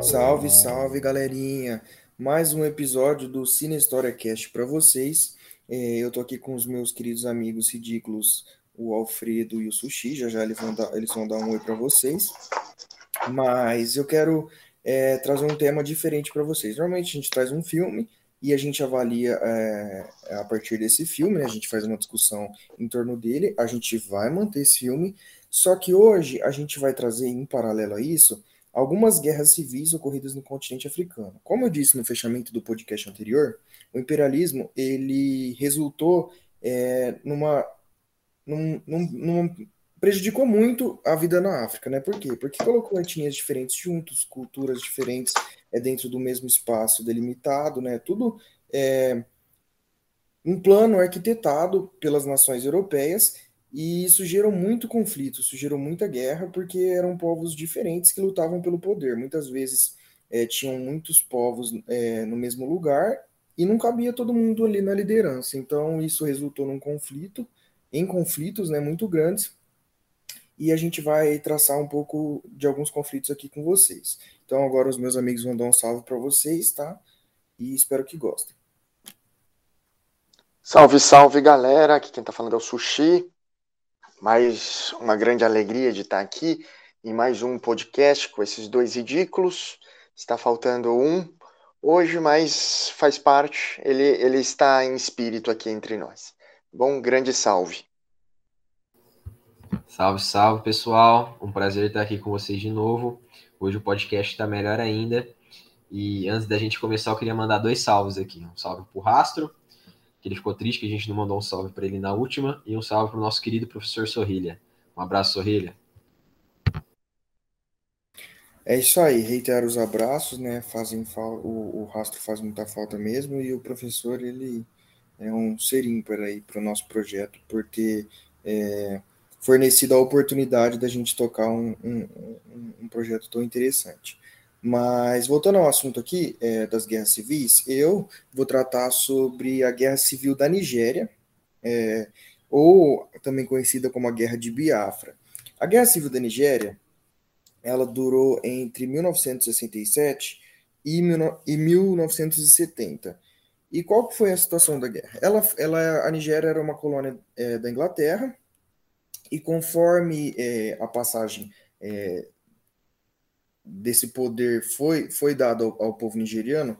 Salve, salve, galerinha! Mais um episódio do Cine História Cast para vocês. É, eu tô aqui com os meus queridos amigos ridículos, o Alfredo e o Sushi. Já já eles vão dar, eles vão dar um oi para vocês. Mas eu quero é, trazer um tema diferente para vocês. Normalmente a gente traz um filme e a gente avalia é, a partir desse filme, né? a gente faz uma discussão em torno dele, a gente vai manter esse filme, só que hoje a gente vai trazer em paralelo a isso algumas guerras civis ocorridas no continente africano. Como eu disse no fechamento do podcast anterior, o imperialismo ele resultou é, numa, num, prejudicou muito a vida na África, né? Por quê? Porque colocou etnias diferentes juntos, culturas diferentes é dentro do mesmo espaço delimitado, né? Tudo é, um plano arquitetado pelas nações europeias e isso gerou muito conflito, isso gerou muita guerra, porque eram povos diferentes que lutavam pelo poder. Muitas vezes é, tinham muitos povos é, no mesmo lugar e não cabia todo mundo ali na liderança. Então isso resultou num conflito, em conflitos né, muito grandes, e a gente vai traçar um pouco de alguns conflitos aqui com vocês. Então agora os meus amigos vão dar um salve para vocês, tá? E espero que gostem. Salve, salve galera! Aqui quem tá falando é o Sushi. Mais uma grande alegria de estar aqui em mais um podcast com esses dois ridículos. Está faltando um hoje, mas faz parte, ele, ele está em espírito aqui entre nós. Bom, grande salve. Salve, salve pessoal, um prazer estar aqui com vocês de novo. Hoje o podcast está melhor ainda. E antes da gente começar, eu queria mandar dois salves aqui. Um salve para o Rastro, que ele ficou triste que a gente não mandou um salve para ele na última, e um salve para o nosso querido professor Sorrilha. Um abraço, Sorrilha. É isso aí, reiterar os abraços, né? Fazem o, o rastro faz muita falta mesmo, e o professor ele é um ser ímpar aí para o nosso projeto, por ter é, fornecido a oportunidade da gente tocar um, um, um projeto tão interessante. Mas voltando ao assunto aqui é, das guerras civis, eu vou tratar sobre a guerra civil da Nigéria, é, ou também conhecida como a Guerra de Biafra. A Guerra Civil da Nigéria, ela durou entre 1967 e, 1970. E qual foi a situação da guerra? Ela, ela, a Nigéria era uma colônia é, da Inglaterra, e conforme é, a passagem é, desse poder foi, foi dado ao, ao povo nigeriano,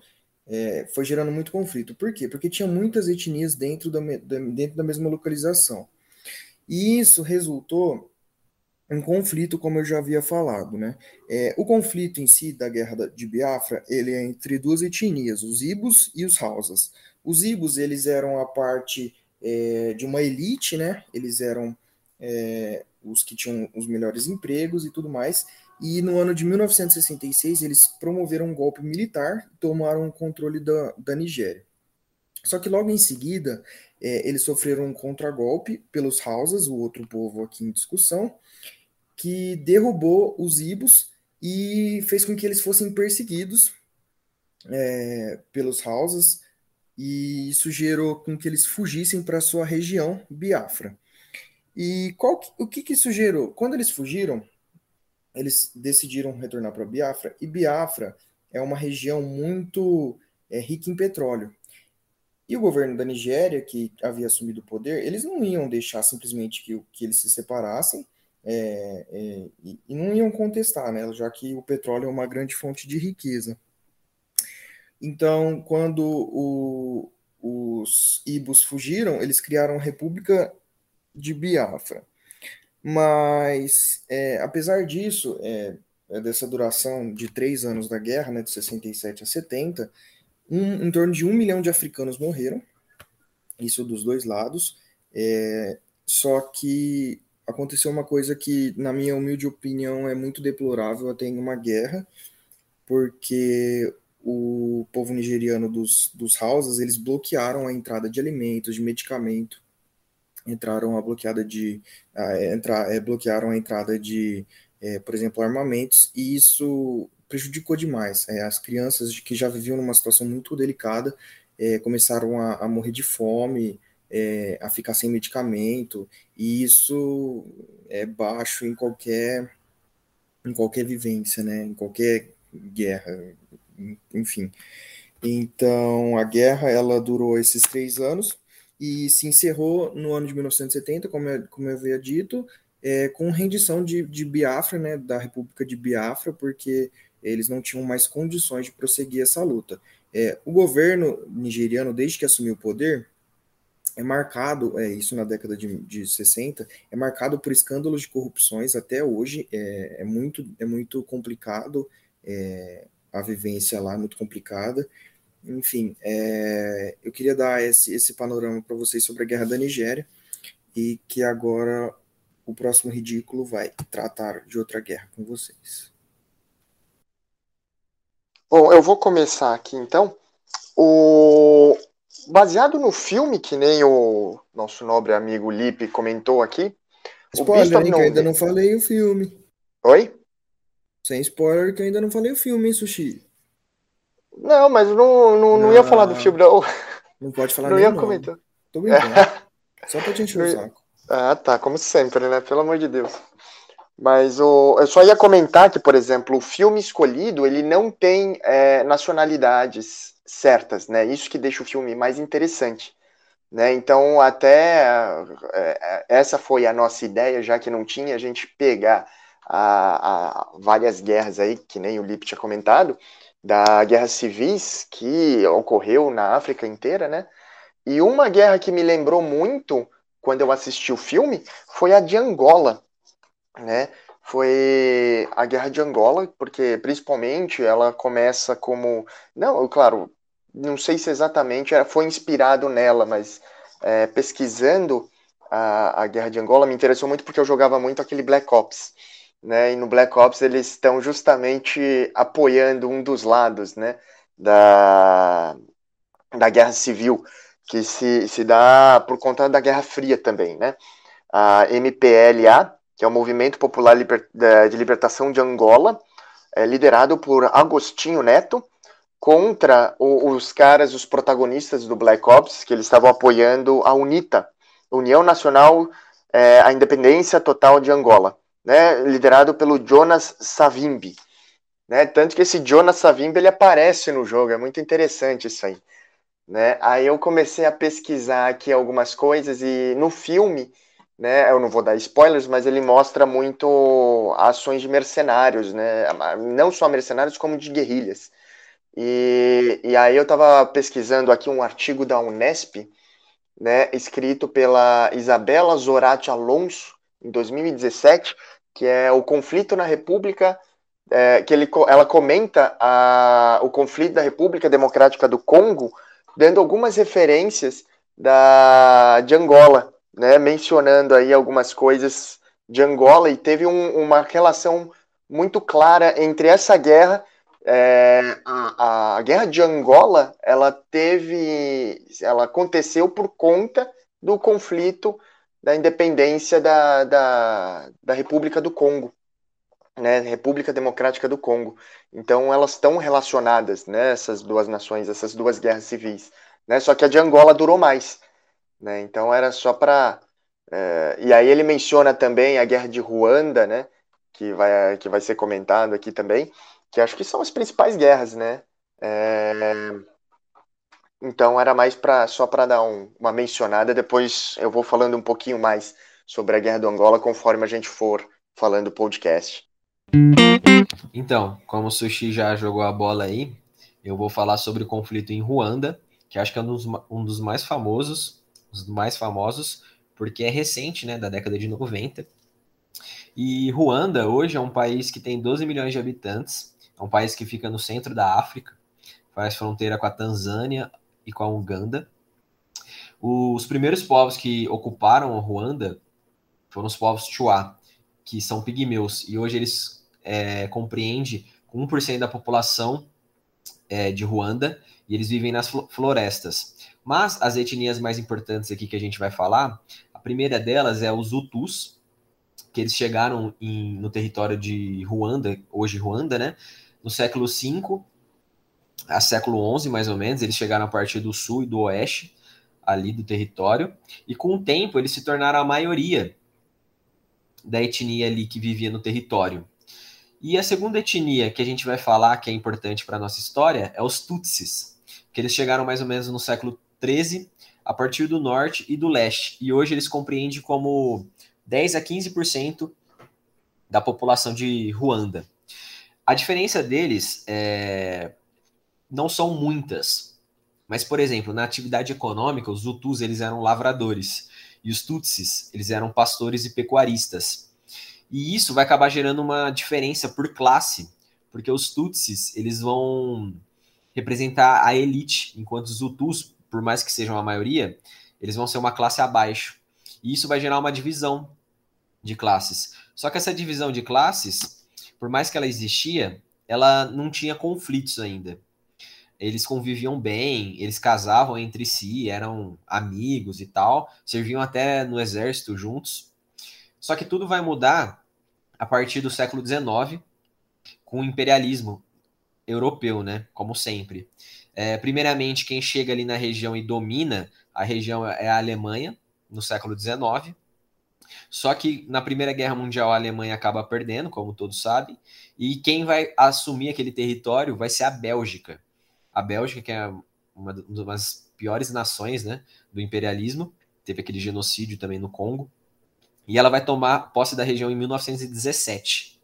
é, foi gerando muito conflito. Por quê? Porque tinha muitas etnias dentro da, da, dentro da mesma localização. E isso resultou em conflito, como eu já havia falado. Né? É, o conflito em si da guerra de Biafra, ele é entre duas etnias, os Ibos e os Hausas. Os Ibos, eles eram a parte é, de uma elite, né? eles eram é, os que tinham os melhores empregos e tudo mais, e no ano de 1966, eles promoveram um golpe militar e tomaram o controle da, da Nigéria. Só que logo em seguida, é, eles sofreram um contragolpe pelos Hausas, o outro povo aqui em discussão, que derrubou os Ibos e fez com que eles fossem perseguidos é, pelos Hausas, e isso gerou com que eles fugissem para sua região, Biafra. E qual, o que, que isso gerou? Quando eles fugiram, eles decidiram retornar para Biafra, e Biafra é uma região muito é, rica em petróleo. E o governo da Nigéria, que havia assumido o poder, eles não iam deixar simplesmente que, que eles se separassem é, é, e, não iam contestar, né, já que o petróleo é uma grande fonte de riqueza. Então, quando o, os Ibos fugiram, eles criaram a República de Biafra. Mas, é, apesar disso, é, é, dessa duração de três anos da guerra, né, de 67 a 70, um, em torno de um milhão de africanos morreram, isso dos dois lados, é, só que aconteceu uma coisa que, na minha humilde opinião, é muito deplorável até em uma guerra, porque o povo nigeriano dos, dos houses, eles bloquearam a entrada de alimentos, de medicamento entraram a bloqueada de a, é, entrar, é, bloquearam a entrada de é, por exemplo, armamentos, e isso prejudicou demais. É, as crianças que já viviam numa situação muito delicada é, começaram a, a, morrer de fome, é, a ficar sem medicamento, e isso é baixo em qualquer em qualquer vivência, né? Em qualquer guerra, enfim. Então, a guerra ela durou esses três anos e se encerrou no ano de 1970, como eu, como eu havia dito, é, com rendição de, de Biafra, né, da República de Biafra, porque eles não tinham mais condições de prosseguir essa luta. É, o governo nigeriano, desde que assumiu o poder, é marcado, é, isso na década de, de 60, é marcado por escândalos de corrupções até hoje, é, é muito, é muito complicado é, a vivência lá, muito complicada. Enfim, é, eu queria dar esse, esse panorama para vocês sobre a guerra da Nigéria e que agora o próximo ridículo vai tratar de outra guerra com vocês. Bom, eu vou começar aqui então. O... Baseado no filme, que nem o nosso nobre amigo Lipe comentou aqui. Spoiler, hein, que eu ainda não falei o filme. Oi? Sem spoiler, que eu ainda não falei o filme, hein, Sushi? Não, mas não, não, não, não ia falar do filme, não. Não pode falar Não ia comentar. Tô brincando. Só pra te encher o saco. Ah, tá, como sempre, né? Pelo amor de Deus. Mas o, eu só ia comentar que, por exemplo, o filme escolhido, ele não tem é, nacionalidades certas, né? Isso que deixa o filme mais interessante. Né? Então, até é, essa foi a nossa ideia, já que não tinha, a gente pegar a, a várias guerras aí, que nem o Lip tinha comentado, da guerra civis que ocorreu na África inteira, né? E uma guerra que me lembrou muito quando eu assisti o filme foi a de Angola, né? Foi a guerra de Angola, porque principalmente ela começa como, não, claro, não sei se exatamente foi inspirado nela, mas é, pesquisando a, a guerra de Angola me interessou muito porque eu jogava muito aquele Black Ops né? E no Black Ops eles estão justamente apoiando um dos lados, né? Da, da guerra civil, que se, se dá por conta da Guerra Fria também, né? A MPLA, que é o Movimento Popular de Libertação de Angola, é liderado por Agostinho Neto, contra o, os caras, os protagonistas do Black Ops, que eles estavam apoiando a UNITA, União Nacional, é, a Independência Total de Angola né, liderado pelo Jonas Savimbi. Né? Tanto que esse Jonas Savimbi ele aparece no jogo, é muito interessante isso aí. Né? Aí eu comecei a pesquisar aqui algumas coisas e no filme, né, eu não vou dar spoilers, mas ele mostra muito ações de mercenários, né? não só mercenários, como de guerrilhas. E, e aí eu estava pesquisando aqui um artigo da Unesp, né, escrito pela Isabela Zorati Alonso, em 2017, que é o conflito na República, é, que ele, ela comenta a, o conflito da República Democrática do Congo, dando algumas referências da, de Angola, né, mencionando aí algumas coisas de Angola, e teve um, uma relação muito clara entre essa guerra é, a, a, guerra de Angola ela teve ela aconteceu por conta do conflito da independência da, da, da República do Congo, né, República Democrática do Congo. Então elas estão relacionadas, né, essas duas nações, essas duas guerras civis. Né, só que a de Angola durou mais. Né, então era só para. É, e aí ele menciona também a guerra de Ruanda, né, que, vai, que vai ser comentado aqui também, que acho que são as principais guerras, né? É, então era mais para só para dar um, uma mencionada. Depois eu vou falando um pouquinho mais sobre a guerra do Angola conforme a gente for falando o podcast. Então, como o Sushi já jogou a bola aí, eu vou falar sobre o conflito em Ruanda, que acho que é um dos, um dos mais famosos, os mais famosos, porque é recente, né, da década de 90. E Ruanda hoje é um país que tem 12 milhões de habitantes, é um país que fica no centro da África, faz fronteira com a Tanzânia, e com a Uganda. Os primeiros povos que ocuparam Ruanda foram os povos Chua, que são pigmeus, e hoje eles é, compreendem 1% da população é, de Ruanda, e eles vivem nas florestas. Mas as etnias mais importantes aqui que a gente vai falar, a primeira delas é os Hutus, que eles chegaram em, no território de Ruanda, hoje Ruanda, né? No século V a século XI, mais ou menos, eles chegaram a partir do sul e do oeste ali do território, e com o tempo eles se tornaram a maioria da etnia ali que vivia no território. E a segunda etnia que a gente vai falar, que é importante para a nossa história, é os Tutsis, que eles chegaram mais ou menos no século XIII, a partir do norte e do leste, e hoje eles compreendem como 10 a 15% da população de Ruanda. A diferença deles é... não são muitas, mas, por exemplo, na atividade econômica, os Hutus eles eram lavradores, e os Tutsis eles eram pastores e pecuaristas. E isso vai acabar gerando uma diferença por classe, porque os Tutsis eles vão representar a elite, enquanto os Hutus, por mais que sejam a maioria, eles vão ser uma classe abaixo. E isso vai gerar uma divisão de classes. Só que essa divisão de classes, por mais que ela existia, ela não tinha conflitos ainda. Eles conviviam bem, eles casavam entre si, eram amigos e tal, serviam até no exército juntos. Só que tudo vai mudar a partir do século XIX, com o imperialismo europeu, né? Como sempre. É, primeiramente, quem chega ali na região e domina a região é a Alemanha, no século XIX. Só que na Primeira Guerra Mundial a Alemanha acaba perdendo, como todos sabem, e quem vai assumir aquele território vai ser a Bélgica. A Bélgica, que é uma das piores nações né, do imperialismo, teve aquele genocídio também no Congo e ela vai tomar posse da região em 1917.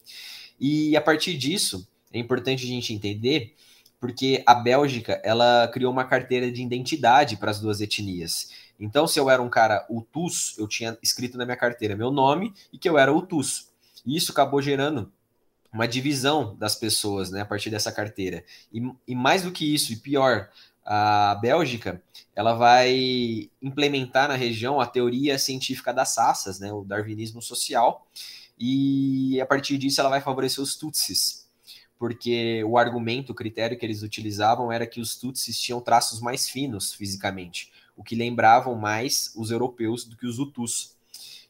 E a partir disso, é importante a gente entender porque a Bélgica ela criou uma carteira de identidade para as duas etnias. Então, se eu era um cara Hutus, eu tinha escrito na minha carteira meu nome e que eu era Hutus. E isso acabou gerando uma divisão das pessoas né, a partir dessa carteira. E, e mais do que isso, e pior, a Bélgica ela vai implementar na região a teoria científica das raças, né, o darwinismo social, e a partir disso ela vai favorecer os Tutsis, porque o argumento, o critério que eles utilizavam era que os Tutsis tinham traços mais finos fisicamente, o que lembravam mais os europeus do que os Hutus.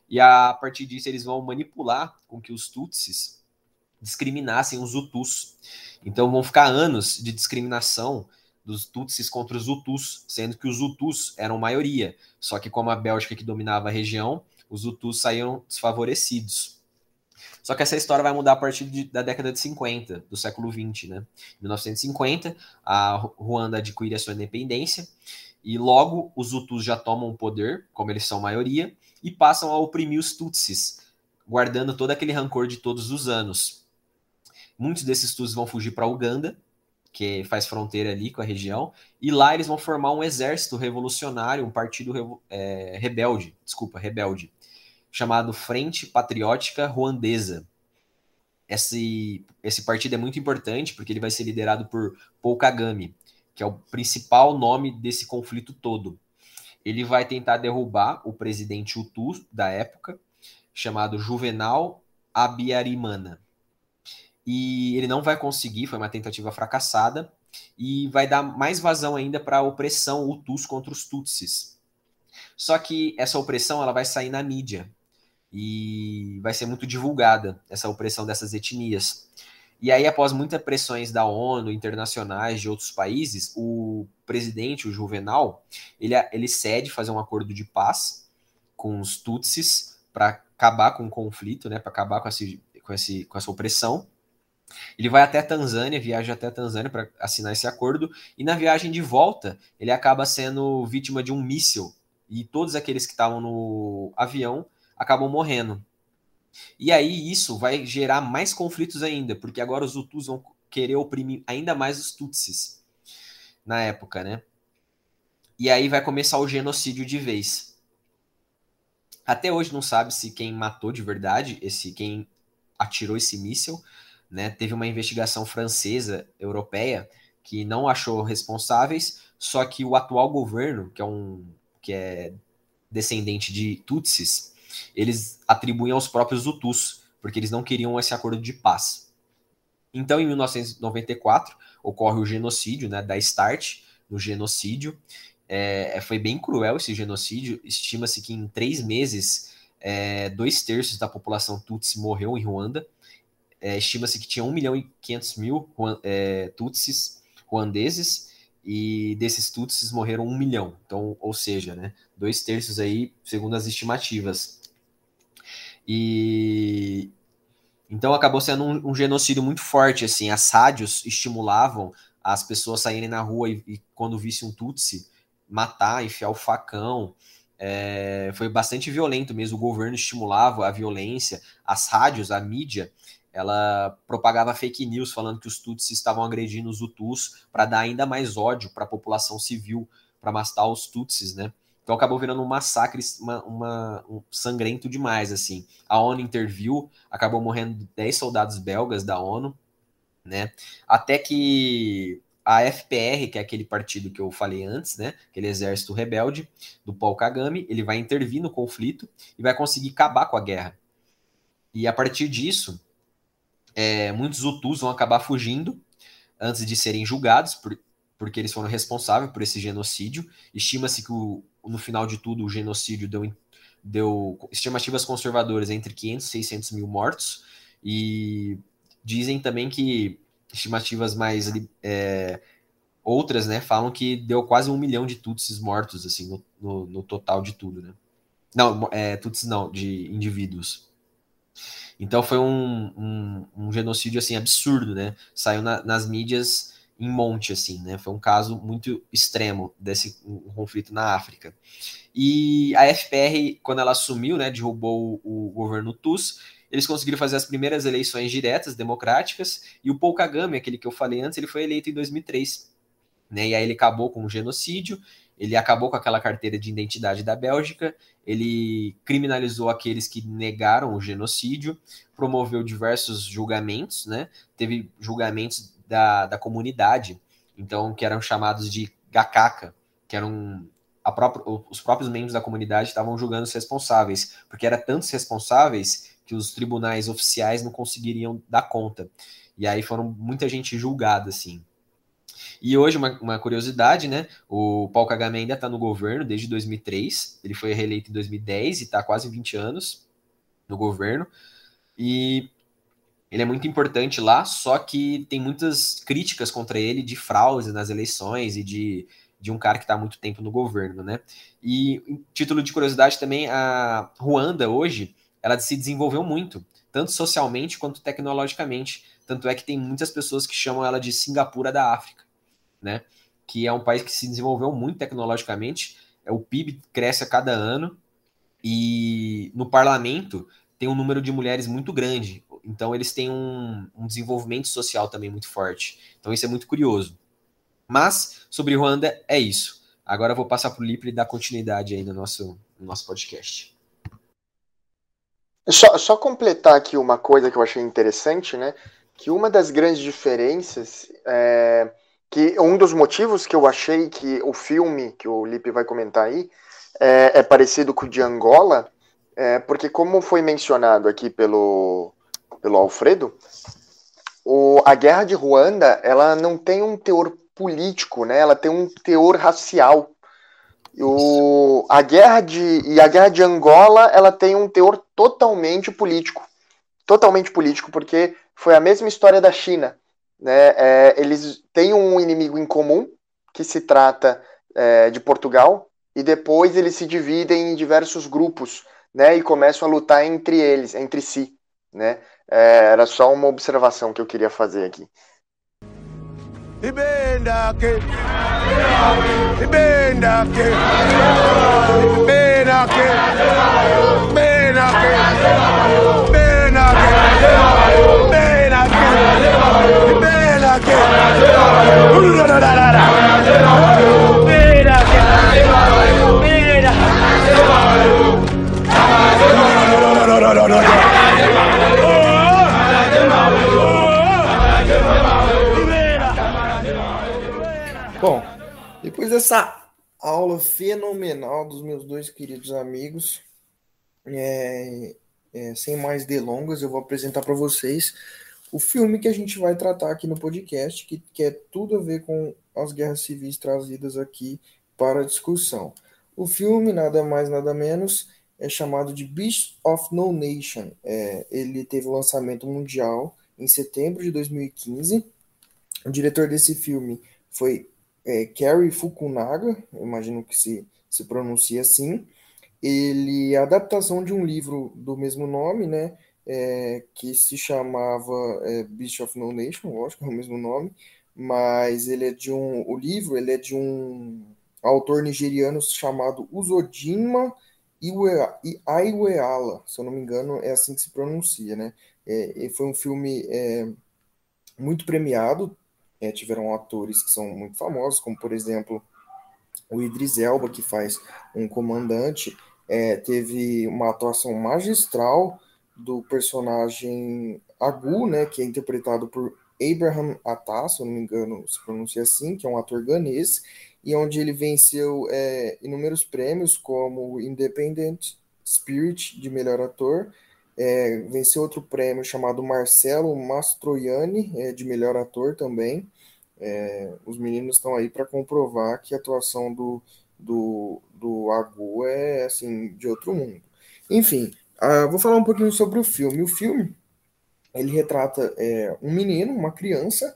E a partir disso eles vão manipular com que os Tutsis discriminassem os Hutus. Então vão ficar anos de discriminação dos Tutsis contra os Hutus, sendo que os Hutus eram maioria. Só que como a Bélgica que dominava a região, os Hutus saíram desfavorecidos. Só que essa história vai mudar a partir de, da década de 50, do século 20, né? Em 1950, a Ruanda adquire a sua independência e logo os Hutus já tomam o poder, como eles são maioria, e passam a oprimir os Tutsis, guardando todo aquele rancor de todos os anos. Muitos desses Tutsis vão fugir para Uganda, que faz fronteira ali com a região, e lá eles vão formar um exército revolucionário, um partido é, rebelde, desculpa, rebelde, chamado Frente Patriótica Ruandesa. Esse, esse partido é muito importante porque ele vai ser liderado por Paul Kagame, que é o principal nome desse conflito todo. Ele vai tentar derrubar o presidente Hutu da época, chamado Juvenal Abiyarimana e ele não vai conseguir, foi uma tentativa fracassada, e vai dar mais vazão ainda para a opressão Hutus contra os Tutsis. Só que essa opressão ela vai sair na mídia e vai ser muito divulgada, essa opressão dessas etnias. E aí, após muitas pressões da ONU, internacionais, de outros países, o presidente, o Juvenal, ele, ele cede fazer um acordo de paz com os Tutsis para acabar com o conflito, né, para acabar com, esse, com, esse, com essa opressão. Ele vai até a Tanzânia, viaja até a Tanzânia para assinar esse acordo, e na viagem de volta, ele acaba sendo vítima de um míssil, e todos aqueles que estavam no avião acabam morrendo. E aí isso vai gerar mais conflitos ainda, porque agora os Hutus vão querer oprimir ainda mais os Tutsis na época, né? E aí vai começar o genocídio de vez. Até hoje não sabe se quem matou de verdade, esse quem atirou esse míssil, né? Teve uma investigação francesa, europeia, que não achou responsáveis, só que o atual governo, que é um que é descendente de Tutsis, eles atribuem aos próprios Hutus, porque eles não queriam esse acordo de paz. Então, em 1994, ocorre o genocídio, né, da Start, no genocídio. É, foi bem cruel esse genocídio. Estima-se que em três meses é, dois terços da população Tutsi morreu em Ruanda. É, Estima-se que tinha 1 milhão e 500 mil é, Tutsis ruandeses, e desses Tutsis morreram 1 milhão. Então, ou seja, né, dois terços aí, segundo as estimativas. E então acabou sendo um, um genocídio muito forte. Assim, as rádios estimulavam as pessoas saírem na rua e, e quando visse um Tutsi, matar, enfiar o facão. É, foi bastante violento mesmo. O governo estimulava a violência, as rádios, a mídia, ela propagava fake news falando que os Tutsis estavam agredindo os Hutus para dar ainda mais ódio para a população civil, para matar os Tutsis, né? Então acabou virando um massacre, uma, uma, um sangrento demais, assim. A ONU interviu, acabou morrendo 10 soldados belgas da ONU, né? Até que a FPR, que é aquele partido que eu falei antes, né, aquele exército rebelde do Paul Kagame, ele vai intervir no conflito e vai conseguir acabar com a guerra. E a partir disso, é, muitos Hutus vão acabar fugindo antes de serem julgados, por, porque eles foram responsáveis por esse genocídio. Estima-se que o, no final de tudo o genocídio deu, deu estimativas conservadoras entre 500 e 600 mil mortos, e dizem também que estimativas mais é, outras, né, falam que deu quase um milhão de Tutsis mortos, assim, no, no, no total de tudo, né? Não, é, Tutsis não, de indivíduos. Então foi um, um, um genocídio, assim, absurdo, né? Saiu na, nas mídias em monte, assim, né? Foi um caso muito extremo desse um conflito na África. E a FPR, quando ela assumiu, né, derrubou o, governo TUS, eles conseguiram fazer as primeiras eleições diretas, democráticas, e o Paul Kagame, aquele que eu falei antes, ele foi eleito em 2003. Né? E aí ele acabou com o genocídio, ele acabou com aquela carteira de identidade da Bélgica, ele criminalizou aqueles que negaram o genocídio, promoveu diversos julgamentos, né? Teve julgamentos da, da comunidade, então que eram chamados de gakaka, que eram própria, os próprios membros da comunidade estavam julgando os responsáveis, porque eram tantos responsáveis que os tribunais oficiais não conseguiriam dar conta. E aí foram muita gente julgada, assim. E hoje, uma, uma curiosidade, né? O Paul Kagame ainda está no governo desde 2003. Ele foi reeleito em 2010 e está quase 20 anos no governo. E ele é muito importante lá, só que tem muitas críticas contra ele de fraude nas eleições e de, de um cara que está há muito tempo no governo, né? E título de curiosidade também, a Ruanda hoje ela se desenvolveu muito, tanto socialmente quanto tecnologicamente. Tanto é que tem muitas pessoas que chamam ela de Singapura da África, né? Que é um país que se desenvolveu muito tecnologicamente. É, o PIB cresce a cada ano e no parlamento tem um número de mulheres muito grande. Então eles têm um, um desenvolvimento social também muito forte. Então isso é muito curioso. Mas sobre Ruanda é isso. Agora eu vou passar para o Lipe e dar continuidade aí no nosso, no nosso podcast. Só, só completar aqui uma coisa que eu achei interessante, né? Que uma das grandes diferenças é que um dos motivos que eu achei que o filme que o Lipe vai comentar aí é, é parecido com o de Angola, é porque como foi mencionado aqui pelo, pelo Alfredo, o, a guerra de Ruanda ela não tem um teor político, né? Ela tem um teor racial. O, a guerra de e a guerra de Angola ela tem um teor totalmente político, totalmente político porque foi a mesma história da China, né? É, eles têm um inimigo em comum que se trata é, de Portugal e depois eles se dividem em diversos grupos, né? E começam a lutar entre eles, entre si, né? É, era só uma observação que eu queria fazer aqui. Ibendake Ibendake Ibendake Ibendake Ibendake Ibendake Bom, depois dessa aula fenomenal dos meus dois queridos amigos, é, é, sem mais delongas, eu vou apresentar para vocês o filme que a gente vai tratar aqui no podcast, que, que é tudo a ver com as guerras civis trazidas aqui para a discussão. O filme, nada mais, nada menos, é chamado de Beast of No Nation. É, ele teve o lançamento mundial em setembro de 2015. O diretor desse filme foi é, Kerry Fukunaga, imagino que se, se pronuncia assim. Ele é a adaptação de um livro do mesmo nome, né? É, que se chamava é, Beast of No Nation, lógico, é o mesmo nome, mas ele é de um. O livro ele é de um autor nigeriano chamado Uzodinma Aiweala, se eu não me engano, é assim que se pronuncia, né? É, foi um filme é, muito premiado, é, tiveram atores que são muito famosos, como por exemplo o Idris Elba, que faz um comandante, é, teve uma atuação magistral do personagem Agu, né, que é interpretado por Abraham Atta, se eu não me engano, se pronuncia assim, que é um ator ganês, e onde ele venceu é, inúmeros prêmios, como Independent Spirit de melhor ator, é, venceu outro prêmio chamado Marcelo Mastroianni, é, de melhor ator também. É, os meninos estão aí para comprovar que a atuação do, do, do Agu é assim de outro mundo. Enfim, uh, vou falar um pouquinho sobre o filme. O filme ele retrata é, um menino, uma criança,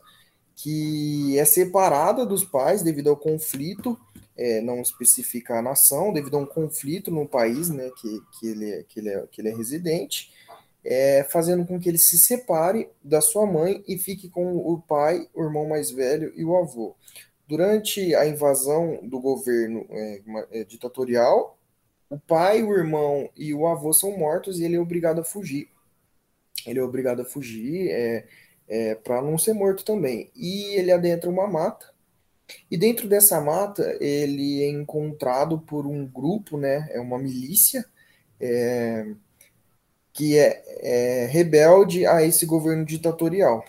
que é separada dos pais devido ao conflito, é, não especifica a nação, devido a um conflito no país né, que, que, ele, é, que, ele, é, que ele é residente, é, fazendo com que ele se separe da sua mãe e fique com o pai, o irmão mais velho e o avô. Durante a invasão do governo é, é, ditatorial, o pai, o irmão e o avô são mortos e ele é obrigado a fugir. Ele é obrigado a fugir, é, é, para não ser morto também. E ele adentra uma mata. E dentro dessa mata ele é encontrado por um grupo, né? É uma milícia é, que é, é rebelde a esse governo ditatorial.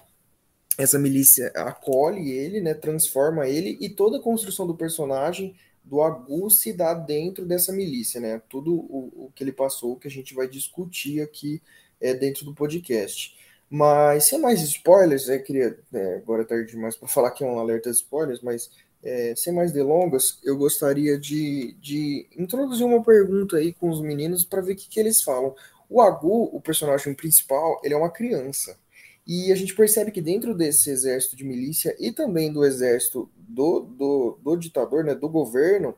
Essa milícia acolhe ele, né? Transforma ele e toda a construção do personagem do Agu se dá dentro dessa milícia, né? Tudo o, o que ele passou, que a gente vai discutir aqui é, dentro do podcast. Mas sem mais spoilers, eu queria. É, agora é tarde demais para falar que é um alerta de spoilers, mas é, sem mais delongas, eu gostaria de, de introduzir uma pergunta aí com os meninos para ver o que, que eles falam. O Agu, o personagem principal, ele é uma criança. E a gente percebe que dentro desse exército de milícia e também do exército do, do, do ditador, né, do governo,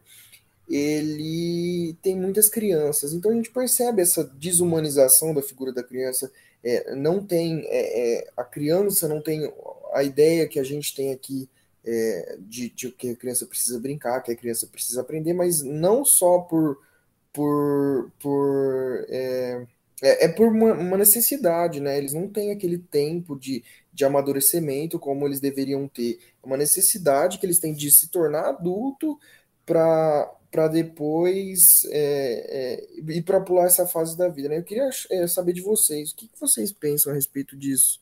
ele tem muitas crianças. Então a gente percebe essa desumanização da figura da criança, é, não tem é, é, a criança não tem a ideia que a gente tem aqui é, de, de, que a criança precisa brincar, que a criança precisa aprender, mas não só por por, por é, é, é por uma, uma, necessidade, né? Eles não têm aquele tempo de, de amadurecimento como eles deveriam ter. É uma necessidade que eles têm de se tornar adulto para para depois é, é, ir para pular essa fase da vida. Né? Eu queria é, saber de vocês, o que, que, vocês pensam a respeito disso?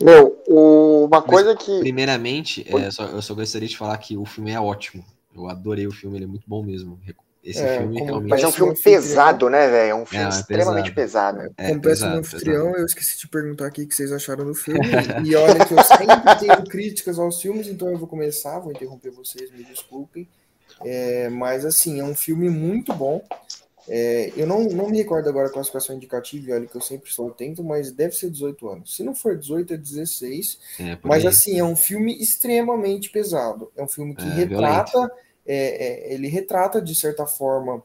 Meu, uma coisa Mas, que. Primeiramente, é, só, eu só gostaria de falar que o filme é ótimo. Eu adorei o filme, ele é muito bom mesmo. Esse é, filme realmente. Mas é um filme pesado, né, velho? É um filme é, extremamente pesado. pesado. É, como péssimo anfitrião, eu esqueci de perguntar aqui o que vocês acharam do filme. e olha que eu sempre tenho críticas aos filmes, então eu vou começar, vou interromper vocês, me desculpem. É, mas assim, é um filme muito bom. É, eu não, não me recordo agora a classificação indicativa, olha que eu sempre estou atento, mas deve ser 18 anos. Se não for 18, é 16. É, mas assim, é um filme extremamente pesado. É um filme que é, retrata, é, é, ele retrata de certa forma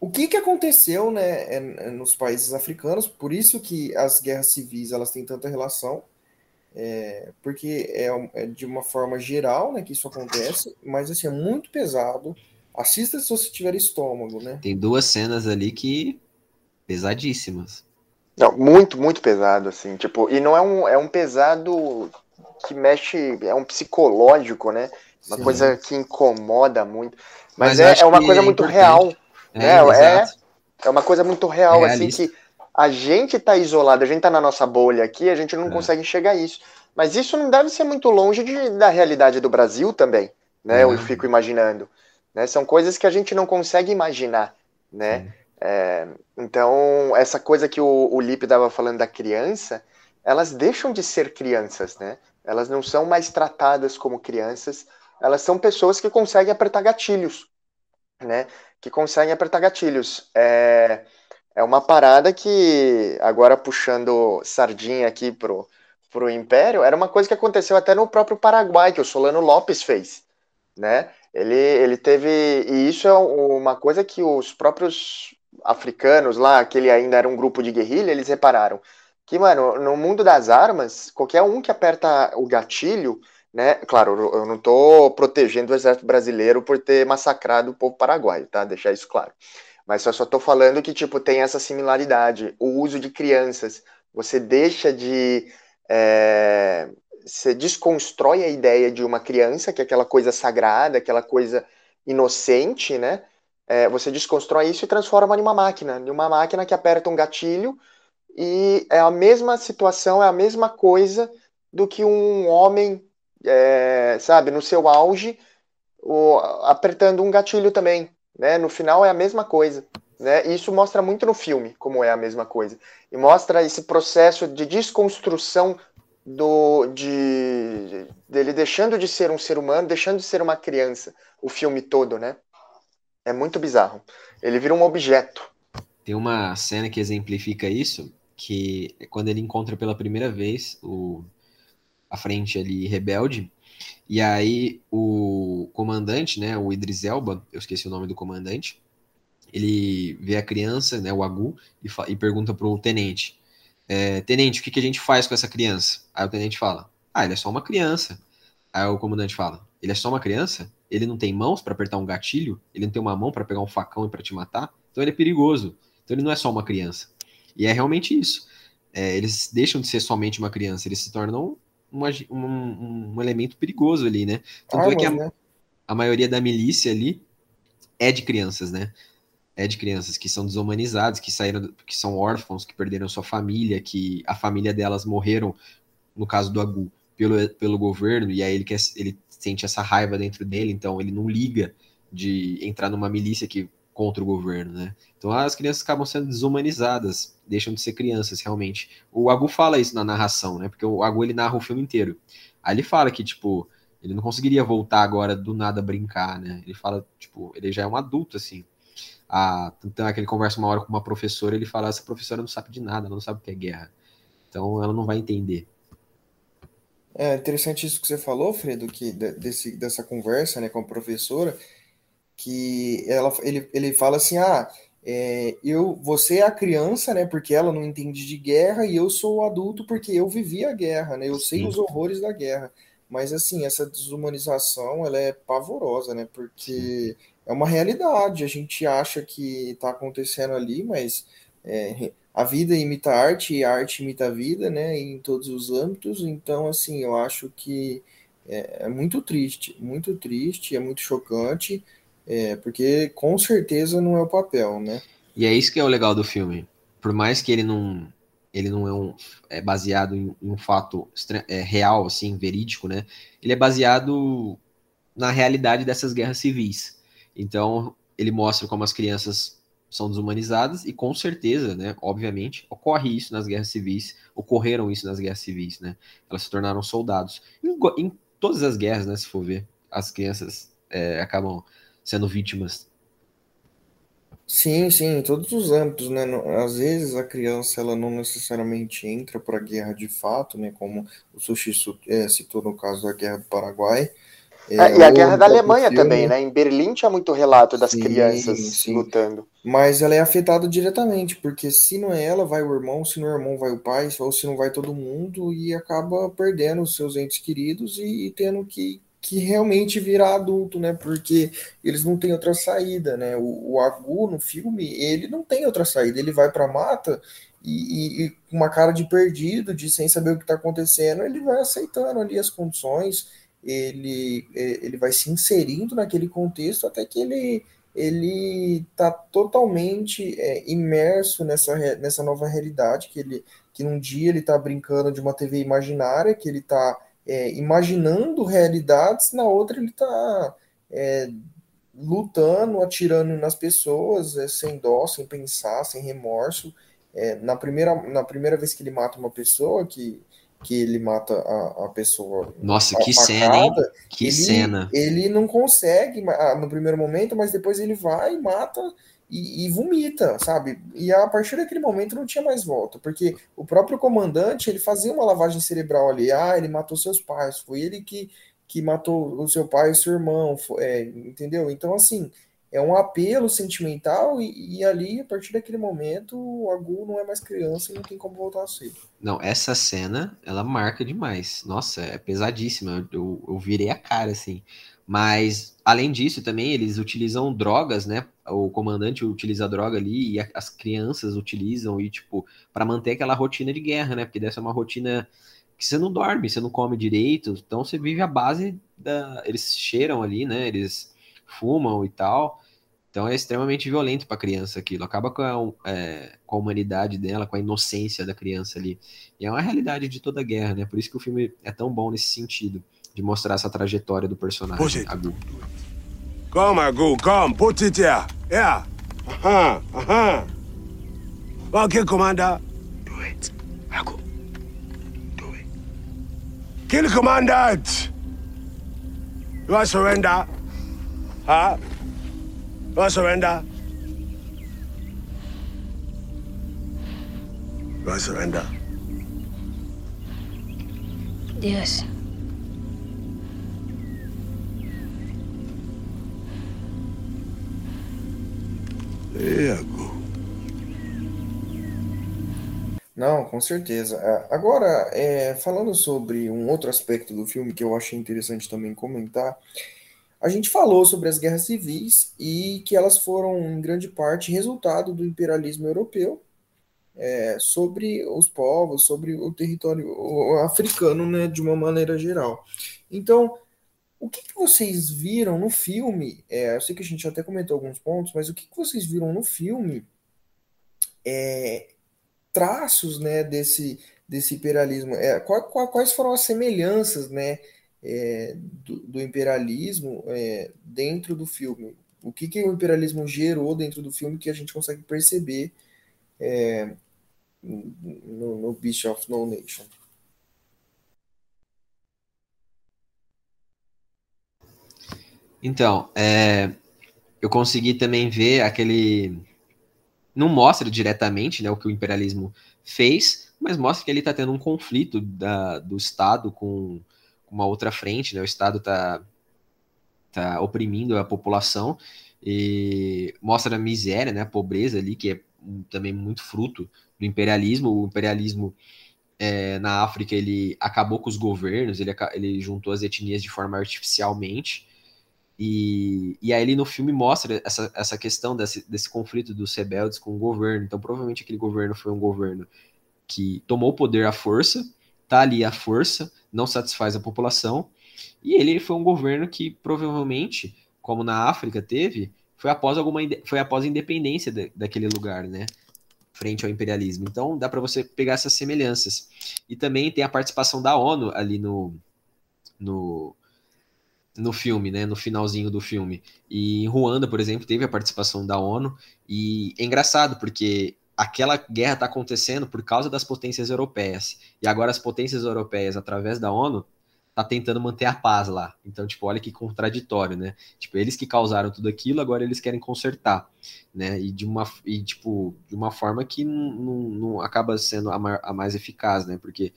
o que, que aconteceu né, nos países africanos, por isso que as guerras civis elas têm tanta relação. É, porque é, é, de uma forma geral né, que isso acontece, mas assim, é muito pesado. Assista se você tiver estômago, né? Tem duas cenas ali que pesadíssimas. Não, muito, muito pesado, assim, tipo, e não é um, é um pesado que mexe, é um psicológico, né? Uma Sim. coisa que incomoda muito. Mas, mas é, é uma coisa é muito real. É, né? é, é uma coisa muito real, assim, que a gente está isolado, a gente está na nossa bolha aqui, a gente não é. consegue enxergar isso. Mas isso não deve ser muito longe de, da realidade do Brasil também, né? Eu fico imaginando. Né? São coisas que a gente não consegue imaginar, né? É, então, essa coisa que o, o Lipe estava falando da criança, elas deixam de ser crianças, né? Elas não são mais tratadas como crianças, elas são pessoas que conseguem apertar gatilhos, né, que conseguem apertar gatilhos. É, é uma parada que, agora puxando sardinha aqui pro, pro Império, era uma coisa que aconteceu até no próprio Paraguai, que o Solano Lopes fez, né? Ele, ele teve. E isso é uma coisa que os próprios africanos lá, que ele ainda era um grupo de guerrilha, eles repararam que, mano, no mundo das armas, qualquer um que aperta o gatilho, né? Claro, eu não tô protegendo o exército brasileiro por ter massacrado o povo paraguaio, tá? Deixar isso claro. Mas eu só tô falando que, tipo, tem essa similaridade. O uso de crianças. Você deixa de. É, você desconstrói a ideia de uma criança, que é aquela coisa sagrada, aquela coisa inocente, né? É, você desconstrói isso e transforma em uma máquina, em uma máquina que aperta um gatilho e é a mesma situação, é a mesma coisa do que um homem, é, sabe, no seu auge, o, apertando um gatilho também, né? No final é a mesma coisa, né? E isso mostra muito no filme como é a mesma coisa e mostra esse processo de desconstrução do de dele deixando de ser um ser humano, deixando de ser uma criança, o filme todo, né? É muito bizarro. Ele vira um objeto. Tem uma cena que exemplifica isso, que é quando ele encontra pela primeira vez o a frente ali rebelde, e aí o comandante, né, o Idris Elba, eu esqueci o nome do comandante, ele vê a criança, né, o Agu, e, e pergunta pro tenente, é, tenente, o que, que a gente faz com essa criança? Aí o tenente fala, ah, ele é só uma criança. Aí o comandante fala, ele é só uma criança? Ele não tem mãos para apertar um gatilho? Ele não tem uma mão para pegar um facão e para te matar? Então ele é perigoso. Então ele não é só uma criança. E é realmente isso. É, eles deixam de ser somente uma criança, eles se tornam uma, um, um, elemento perigoso ali, né? Tanto Armas, é que a, né? a maioria da milícia ali é de crianças, né? é de crianças que são desumanizadas, que saíram, que são órfãos, que perderam sua família, que a família delas morreram, no caso do Agu, pelo, pelo governo, e aí ele, quer, ele sente essa raiva dentro dele, então ele não liga de entrar numa milícia que contra o governo, né? Então as crianças acabam sendo desumanizadas, deixam de ser crianças realmente. O Agu fala isso na narração, né? Porque o Agu ele narra o filme inteiro. Aí ele fala que tipo ele não conseguiria voltar agora do nada brincar, né? Ele fala tipo ele já é um adulto assim a, tanto é conversa uma hora com uma professora, ele fala, essa professora não sabe de nada, não sabe o que é guerra. Então ela não vai entender. É interessante isso que você falou, Fredo, que desse, dessa conversa né, com a professora, que ela, ele, ele fala assim, ah, é, eu, você é a criança, né, porque ela não entende de guerra, e eu sou o adulto porque eu vivi a guerra, né, eu sei Sim. os horrores da guerra. Mas, assim, essa desumanização, ela é pavorosa, né, porque... Sim é uma realidade. A gente acha que está acontecendo ali, mas é, a vida imita a arte e a arte imita a vida, né? Em todos os âmbitos. Então, assim, eu acho que é, é muito triste, muito triste, é muito chocante, é, porque com certeza não é o papel, né? E é isso que é o legal do filme. Por mais que ele não ele não é, um, é baseado em, em um fato é, real, assim, verídico, né? Ele é baseado na realidade dessas guerras civis. Então, ele mostra como as crianças são desumanizadas e com certeza, né, obviamente, ocorre isso nas guerras civis, ocorreram isso nas guerras civis, né? Elas se tornaram soldados. Em, em todas as guerras, né, se for ver, as crianças é, acabam sendo vítimas. Sim, sim, em todos os âmbitos, né? Às vezes a criança ela não necessariamente entra para a guerra de fato, né? Como o Sushi é, citou no caso da Guerra do Paraguai, é, é, e a guerra da Alemanha filme. também, né? Em Berlim tinha muito relato das sim, crianças sim. lutando. Mas ela é afetada diretamente, porque se não é ela, vai o irmão, se não é o irmão, vai o pai, ou se não vai todo mundo, e acaba perdendo os seus entes queridos e, e tendo que, que realmente virar adulto, né? Porque eles não têm outra saída, né? O, o Agu no filme, ele não tem outra saída, ele vai pra mata e, e com uma cara de perdido, de sem saber o que está acontecendo, ele vai aceitando ali as condições ele, é, ele vai se inserindo naquele contexto até que ele ele está totalmente é, imerso nessa, nessa nova realidade que ele que num dia ele está brincando de uma TV imaginária que ele está é, imaginando realidades na outra ele está é, lutando atirando nas pessoas é, sem dó sem pensar sem remorso é, na primeira na primeira vez que ele mata uma pessoa que que ele mata a, a pessoa. Nossa, que cena, hein? Que ele, cena. Ele não consegue ah, no primeiro momento, mas depois ele vai, mata e, e, vomita, sabe? E a partir daquele momento não tinha mais volta, porque o próprio comandante ele fazia uma lavagem cerebral ali. Ah, ele matou seus pais, foi ele que, que matou o seu pai e o seu irmão, foi, é, entendeu? Então, assim, é um apelo sentimental e, e, ali, a partir daquele momento, o Agu não é mais criança e não tem como voltar a ser. Não, essa cena, ela marca demais. Nossa, é pesadíssima. Eu, eu virei a cara, assim. Mas, além disso, também eles utilizam drogas, né? O comandante utiliza droga ali e as crianças utilizam, e, tipo, para manter aquela rotina de guerra, né? Porque dessa é uma rotina que você não dorme, você não come direito, então você vive a base da. Eles cheiram ali, né? Eles fumam e tal. Então é extremamente violento para a criança aquilo. Acaba com a, é, com a humanidade dela, com a inocência da criança ali. E é uma realidade de toda a guerra, né? Por isso que o filme é tão bom nesse sentido, de mostrar essa trajetória do personagem, Push Agu. Come, Agu, come, put it here. Yeah. Uh-huh, uh-huh. Okay, Commander. Do it, Agu. Do it. Kill Commandant! You want surrender? Huh? You surrender? You surrender? Yes. Ego. Não, com certeza. É, agora, é, falando sobre um outro aspecto do filme que eu achei interessante também comentar, a gente falou sobre as guerras civis e que elas foram, em grande parte, resultado do imperialismo europeu é, sobre os povos, sobre o território africano, né, de uma maneira geral. Então, o que, que vocês viram no filme? É, eu sei que a gente até comentou alguns pontos, mas o que, que vocês viram no filme? É, traços, né, desse, desse imperialismo. É, quais foram as semelhanças, né? é, do, do, imperialismo é, dentro do filme. O que, que o imperialismo gerou dentro do filme que a gente consegue perceber é, no, no Beast of No Nation. Então, é, eu consegui também ver aquele. Não mostra diretamente né, o que o imperialismo fez, mas mostra que ele está tendo um conflito da, do Estado com uma outra frente, né? O Estado está tá oprimindo a população e mostra a miséria, né? A pobreza ali, que é também muito fruto do imperialismo. O imperialismo é, na África ele acabou com os governos, ele, ele juntou as etnias de forma artificialmente. E, e aí ele no filme mostra essa, essa questão desse, desse conflito dos rebeldes com o governo. Então, provavelmente aquele governo foi um governo que tomou o poder à força, tá ali à força, não satisfaz a população. E ele foi um governo que provavelmente, como na África teve, foi após alguma foi após a independência de, daquele lugar, né? Frente ao imperialismo. Então dá para você pegar essas semelhanças. E também tem a participação da ONU ali no, no no filme, né, no finalzinho do filme. E em Ruanda, por exemplo, teve a participação da ONU e é engraçado porque aquela guerra está acontecendo por causa das potências europeias. E agora as potências europeias, através da ONU, tá tentando manter a paz lá. Então, tipo, olha que contraditório, né? Tipo, eles que causaram tudo aquilo, agora eles querem consertar, né? E de uma, e, tipo, de uma forma que não, não, não acaba sendo a, mais eficaz, né? Porque,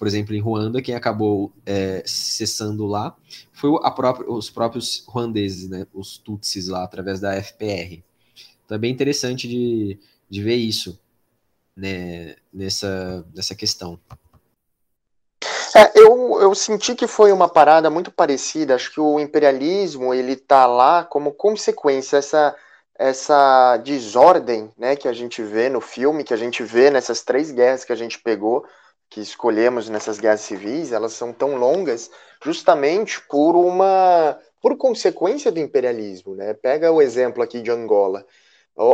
por exemplo, em Ruanda, quem acabou é, cessando lá foi própria, os próprios ruandeses, né? Os Tutsis lá, através da FPR. Então é bem interessante de, de ver isso né, nessa, nessa questão. É, eu, eu senti que foi uma parada muito parecida. Acho que o imperialismo ele tá lá como consequência essa essa desordem, né, que a gente vê no filme, que a gente vê nessas três guerras que a gente pegou, que escolhemos nessas guerras civis, elas são tão longas, justamente por uma por consequência do imperialismo, né? Pega o exemplo aqui de Angola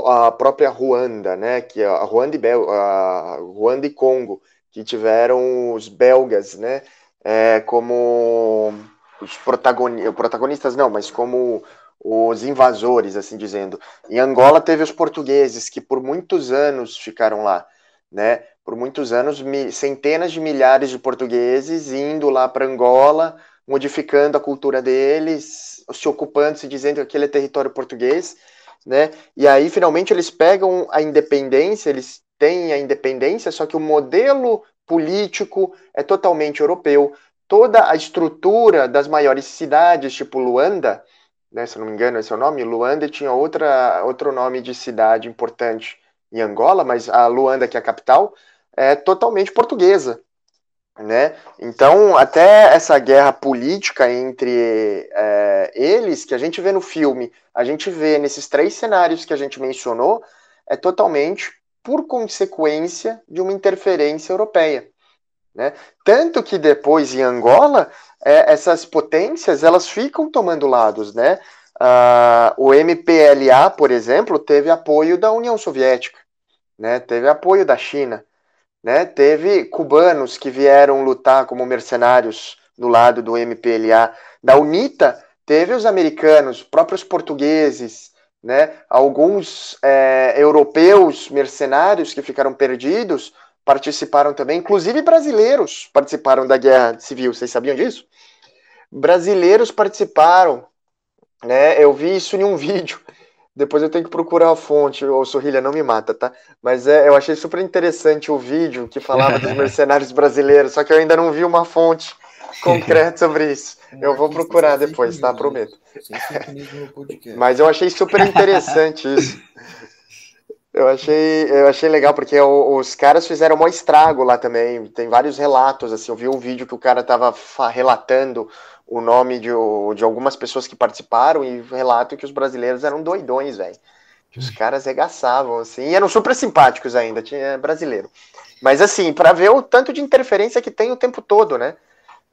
a própria Ruanda, né, que a Ruanda e, Bel a Ruanda e Congo, que tiveram os belgas, né, é, como os protagoni protagonistas, não, mas como os invasores, assim dizendo. Em Angola teve os portugueses que por muitos anos ficaram lá, né, por muitos anos, centenas de milhares de portugueses indo lá para Angola, modificando a cultura deles, se ocupando, se dizendo que aquele é território português, né? E aí, finalmente, eles pegam a independência, eles têm a independência, só que o modelo político é totalmente europeu. Toda a estrutura das maiores cidades, tipo Luanda, né, se não me engano esse é o nome, Luanda tinha outra, outro nome de cidade importante em Angola, mas a Luanda, que é a capital, é totalmente portuguesa. Né? Então, até essa guerra política entre é, eles, que a gente vê no filme, a gente vê nesses três cenários que a gente mencionou, é totalmente por consequência de uma interferência europeia. Né? Tanto que depois em Angola, é, essas potências elas ficam tomando lados. Né? Uh, o MPLA, por exemplo, teve apoio da União Soviética, né? teve apoio da China. Né? Teve cubanos que vieram lutar como mercenários do lado do MPLA. Da UNITA, teve os americanos, próprios portugueses, né? alguns é, europeus mercenários que ficaram perdidos participaram também, inclusive brasileiros participaram da guerra civil. Vocês sabiam disso? Brasileiros participaram. Né? Eu vi isso em um vídeo depois eu tenho que procurar a fonte, ô Sorrilha, não me mata, tá? Mas é, eu achei super interessante o vídeo que falava dos mercenários brasileiros, só que eu ainda não vi uma fonte concreta sobre isso. Eu vou procurar depois, tá? Prometo. Mas eu achei super interessante isso. Eu achei, eu achei legal, porque os caras fizeram um estrago lá também. Tem vários relatos, assim. Eu vi um vídeo que o cara tava relatando o nome de, de algumas pessoas que participaram e relato que os brasileiros eram doidões, velho. Que os caras regaçavam, assim, e eram super simpáticos ainda, tinha brasileiro. Mas, assim, para ver o tanto de interferência que tem o tempo todo, né?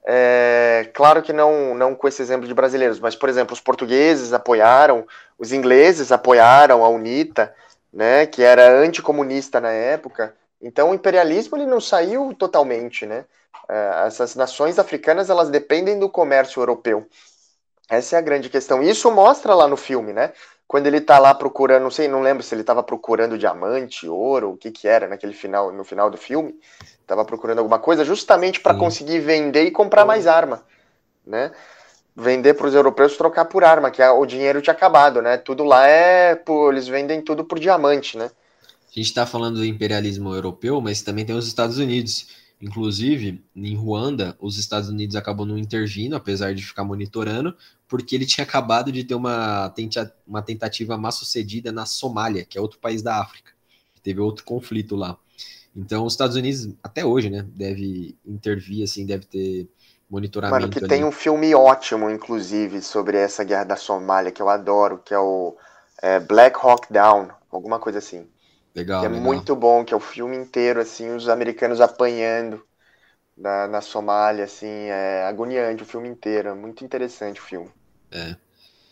É, claro que não, não com esse exemplo de brasileiros, mas, por exemplo, os portugueses apoiaram, os ingleses apoiaram a UNITA, né, que era anticomunista na época. Então, o imperialismo ele não saiu totalmente, né? É, essas nações africanas elas dependem do comércio europeu. Essa é a grande questão. Isso mostra lá no filme, né? Quando ele tá lá procurando, não sei, não lembro se ele estava procurando diamante, ouro, o que que era naquele final, no final do filme, estava procurando alguma coisa justamente para conseguir vender e comprar mais arma, né? Vender para os europeus trocar por arma, que o dinheiro tinha acabado, né? Tudo lá é, por, eles vendem tudo por diamante, né? A gente está falando do imperialismo europeu, mas também tem os Estados Unidos Inclusive, em Ruanda, os Estados Unidos acabou não intervindo, apesar de ficar monitorando, porque ele tinha acabado de ter uma, uma tentativa mal sucedida na Somália, que é outro país da África. Teve outro conflito lá. Então, os Estados Unidos, até hoje, né, deve intervir, assim, deve ter monitoramento. Mano, que ali. tem um filme ótimo, inclusive, sobre essa guerra da Somália, que eu adoro, que é o é, Black Hawk Down, alguma coisa assim. Legal. é legal. muito bom, que é o filme inteiro, assim, os americanos apanhando na, na Somália, assim, é agoniante o filme inteiro. É muito interessante o filme. É.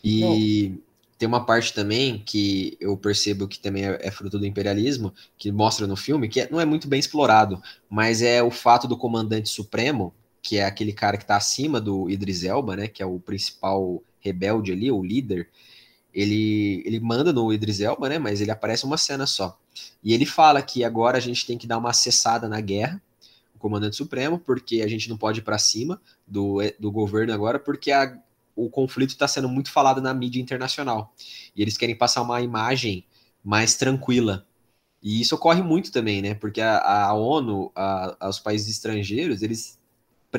E tem uma parte também que eu percebo que também é, é, fruto do imperialismo, que mostra no filme, que é, não é muito bem explorado, mas é o fato do comandante supremo, que é aquele cara que está acima do Idris Elba, né, que é o principal rebelde ali, o líder, ele, ele manda no Idris Elba, né, mas ele aparece uma cena só. E ele fala que agora a gente tem que dar uma acessada na guerra, o comandante supremo, porque a gente não pode ir para cima do, do governo agora, porque a, o conflito está sendo muito falado na mídia internacional. E eles querem passar uma imagem mais tranquila. E isso ocorre muito também, né? Porque a, a ONU, a, os países estrangeiros, eles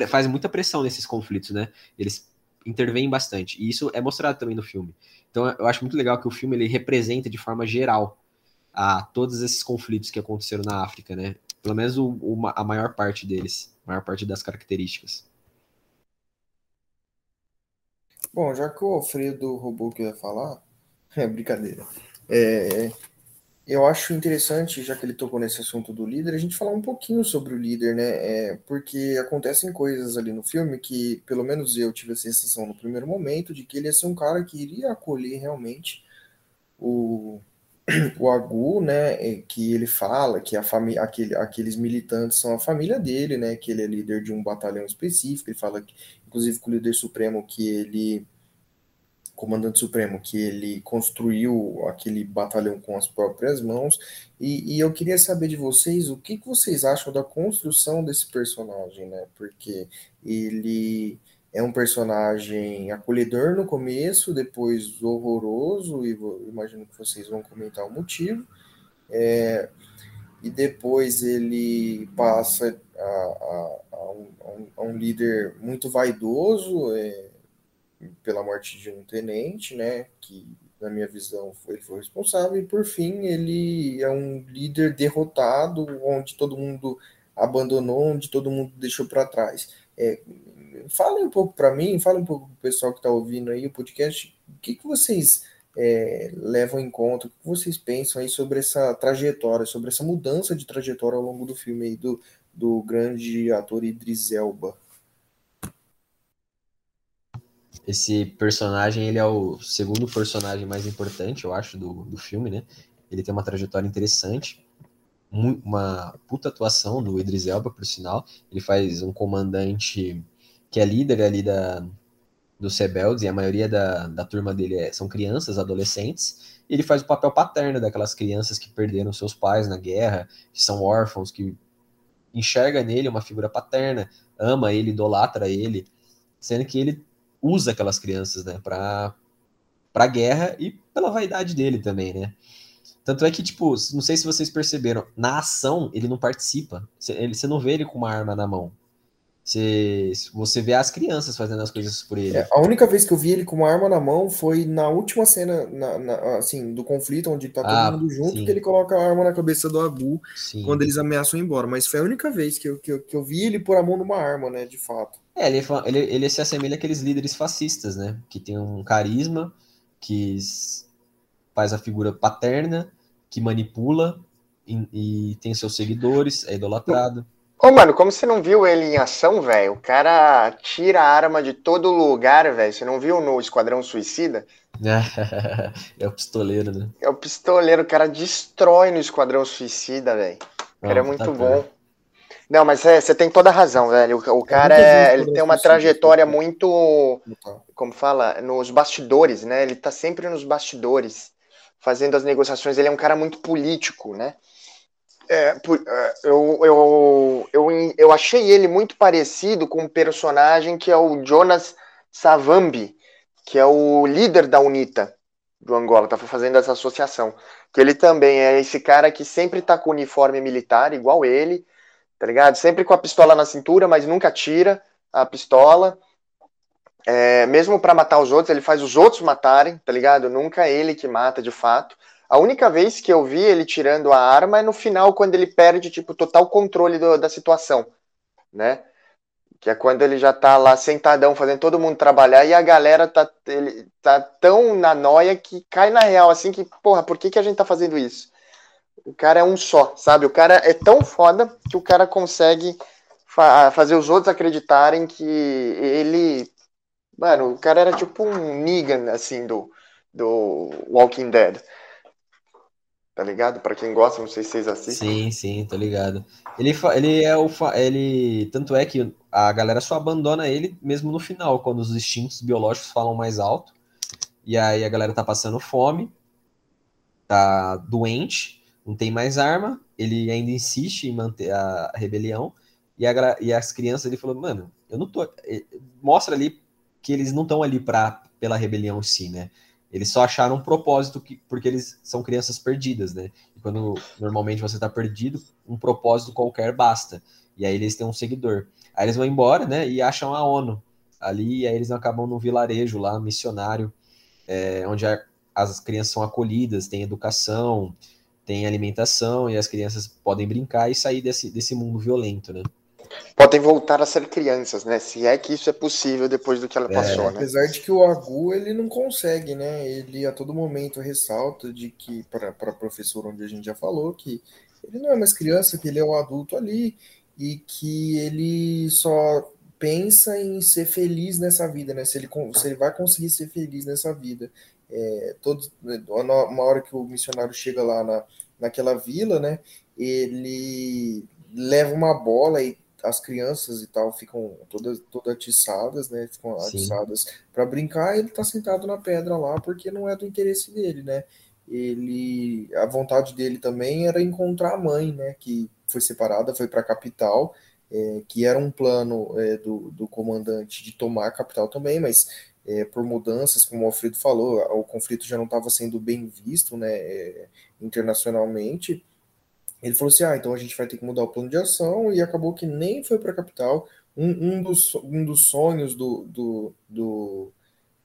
fazem muita pressão nesses conflitos, né? Eles intervêm bastante. E isso é mostrado também no filme. Então eu acho muito legal que o filme ele representa de forma geral a todos esses conflitos que aconteceram na África, né? Pelo menos o, o, a maior parte deles, a maior parte das características. Bom, já que o Alfredo roubou o que eu ia falar, é brincadeira. É, eu acho interessante, já que ele tocou nesse assunto do líder, a gente falar um pouquinho sobre o líder, né? É, porque acontecem coisas ali no filme que, pelo menos eu tive a sensação no primeiro momento, de que ele ia ser um cara que iria acolher realmente o, o Agu, né, é, que ele fala que a família, aquele, aqueles militantes são a família dele, né, que ele é líder de um batalhão específico, ele fala que, inclusive com o líder supremo que ele comandante supremo, que ele construiu aquele batalhão com as próprias mãos, e, e, eu queria saber de vocês o que, que vocês acham da construção desse personagem, né? Porque ele é um personagem acolhedor no começo, depois horroroso, e vou, imagino que vocês vão comentar o motivo. É, e depois ele passa a, a, a, um, a um, líder muito vaidoso é, pela morte de um tenente, né? Que na minha visão ele foi responsável, e por fim ele é um líder derrotado, onde todo mundo abandonou, onde todo mundo deixou para trás. É, falem um pouco para mim, falem um pouco para o pessoal que está ouvindo aí o podcast, o que, que vocês é, levam em conta, o que vocês pensam aí sobre essa trajetória, sobre essa mudança de trajetória ao longo do filme aí do, do grande ator Idris Elba? Esse personagem, ele é o segundo personagem mais importante, eu acho, do, do filme, né? Ele tem uma trajetória interessante, uma puta atuação do Idris Elba, por sinal. Ele faz um comandante que é líder ali da, dos rebeldes, e a maioria da, da turma dele é, são crianças, adolescentes, e ele faz o papel paterno daquelas crianças que perderam seus pais na guerra, que são órfãos, que enxerga nele uma figura paterna, ama ele, idolatra ele, sendo que ele usa aquelas crianças, né, para para guerra e pela vaidade dele também, né? Tanto é que, tipo, não sei se vocês perceberam, na ação ele não participa. Você não vê ele com uma arma na mão. Você, você vê as crianças fazendo as coisas por ele. É, a única vez que eu vi ele com uma arma na mão foi na última cena, na, na, assim, do conflito, onde tá todo ah, mundo junto, sim. que ele coloca a arma na cabeça do Abu sim. quando eles ameaçam ir embora. Mas foi a única vez que eu, que eu, que eu vi ele pôr a mão numa arma, né, de fato. É, ele, ele, ele se assemelha àqueles líderes fascistas, né? Que tem um carisma, que faz a figura paterna, que manipula e, e tem seus seguidores, é idolatrado. Ô, mano, como você não viu ele em ação, velho? O cara tira a arma de todo lugar, velho. Você não viu no Esquadrão Suicida? é o pistoleiro, né? É o pistoleiro, o cara destrói no Esquadrão Suicida, velho. O cara é muito tá bom. Não, mas é, você tem toda a razão, velho. O, o cara é, ele tem uma trajetória muito. Como fala? Nos bastidores, né? Ele tá sempre nos bastidores, fazendo as negociações. Ele é um cara muito político, né? É, é, eu, eu, eu, eu achei ele muito parecido com um personagem que é o Jonas Savambi, que é o líder da UNITA do Angola, tá fazendo essa associação. Que ele também é esse cara que sempre tá com uniforme militar, igual ele, tá ligado? Sempre com a pistola na cintura, mas nunca tira a pistola. É, mesmo para matar os outros, ele faz os outros matarem, tá ligado? Nunca é ele que mata de fato. A única vez que eu vi ele tirando a arma é no final, quando ele perde, tipo, total controle do, da situação, né? Que é quando ele já tá lá sentadão, fazendo todo mundo trabalhar, e a galera tá, ele, tá tão na noia que cai na real, assim, que, porra, por que, que a gente tá fazendo isso? O cara é um só, sabe? O cara é tão foda que o cara consegue fa fazer os outros acreditarem que ele. Mano, o cara era tipo um Negan, assim, do, do Walking Dead tá ligado? Para quem gosta, não sei se vocês assistem. Sim, sim, tô ligado. Ele, ele é o. Ele, tanto é que a galera só abandona ele mesmo no final, quando os instintos biológicos falam mais alto. E aí a galera tá passando fome, tá doente, não tem mais arma. Ele ainda insiste em manter a rebelião. E, a, e as crianças ele falou, mano, eu não tô. Eh, mostra ali que eles não estão ali pra, pela rebelião em si, né? Eles só acharam um propósito que, porque eles são crianças perdidas, né? E quando normalmente você está perdido, um propósito qualquer basta. E aí eles têm um seguidor. Aí eles vão embora, né? E acham a ONU ali, e aí eles acabam no vilarejo lá, missionário, é, onde a, as crianças são acolhidas, tem educação, tem alimentação, e as crianças podem brincar e sair desse, desse mundo violento, né? Podem voltar a ser crianças, né? Se é que isso é possível depois do que ela é, passou, né? Apesar de que o Agu ele não consegue, né? Ele a todo momento ressalta de que para a professora onde a gente já falou que ele não é mais criança, que ele é um adulto ali e que ele só pensa em ser feliz nessa vida, né? Se ele, se ele vai conseguir ser feliz nessa vida. É, todos, uma hora que o missionário chega lá na, naquela vila, né? Ele leva uma bola e as crianças e tal ficam todas, todas atiçadas, né? Ficam Sim. atiçadas para brincar, ele tá sentado na pedra lá porque não é do interesse dele, né? Ele, a vontade dele também era encontrar a mãe, né? Que foi separada, foi para a capital, é, que era um plano é, do, do comandante de tomar a capital também, mas é, por mudanças, como o Alfredo falou, o conflito já não estava sendo bem visto, né? É, internacionalmente ele falou assim: ah, então a gente vai ter que mudar o plano de ação, e acabou que nem foi para a capital. Um, um, dos, um dos sonhos do, do, do,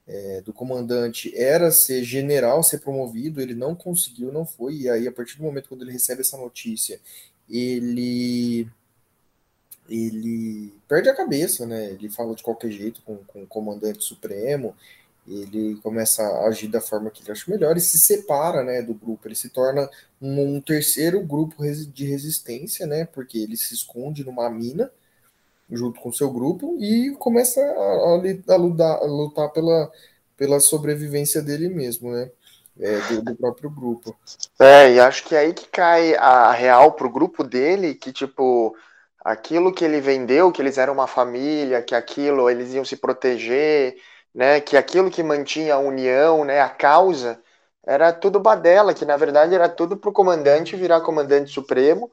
é, do comandante era ser general, ser promovido, ele não conseguiu, não foi, e aí a partir do momento quando ele recebe essa notícia, ele ele perde a cabeça, né? Ele fala de qualquer jeito com, com o comandante supremo, ele começa a agir da forma que ele acha melhor e se separa né, do grupo. Ele se torna um, terceiro grupo de resistência, né? Porque ele se esconde numa mina junto com seu grupo e começa a, a, lutar, a lutar pela, pela sobrevivência dele mesmo, né? É, do, do, próprio grupo. É, e acho que é aí que cai a real pro grupo dele, que tipo, aquilo que ele vendeu, que eles eram uma família, que aquilo eles iam se proteger, né, que aquilo que mantinha a união, né, a causa, era tudo badela, que na verdade era tudo para o comandante virar comandante supremo,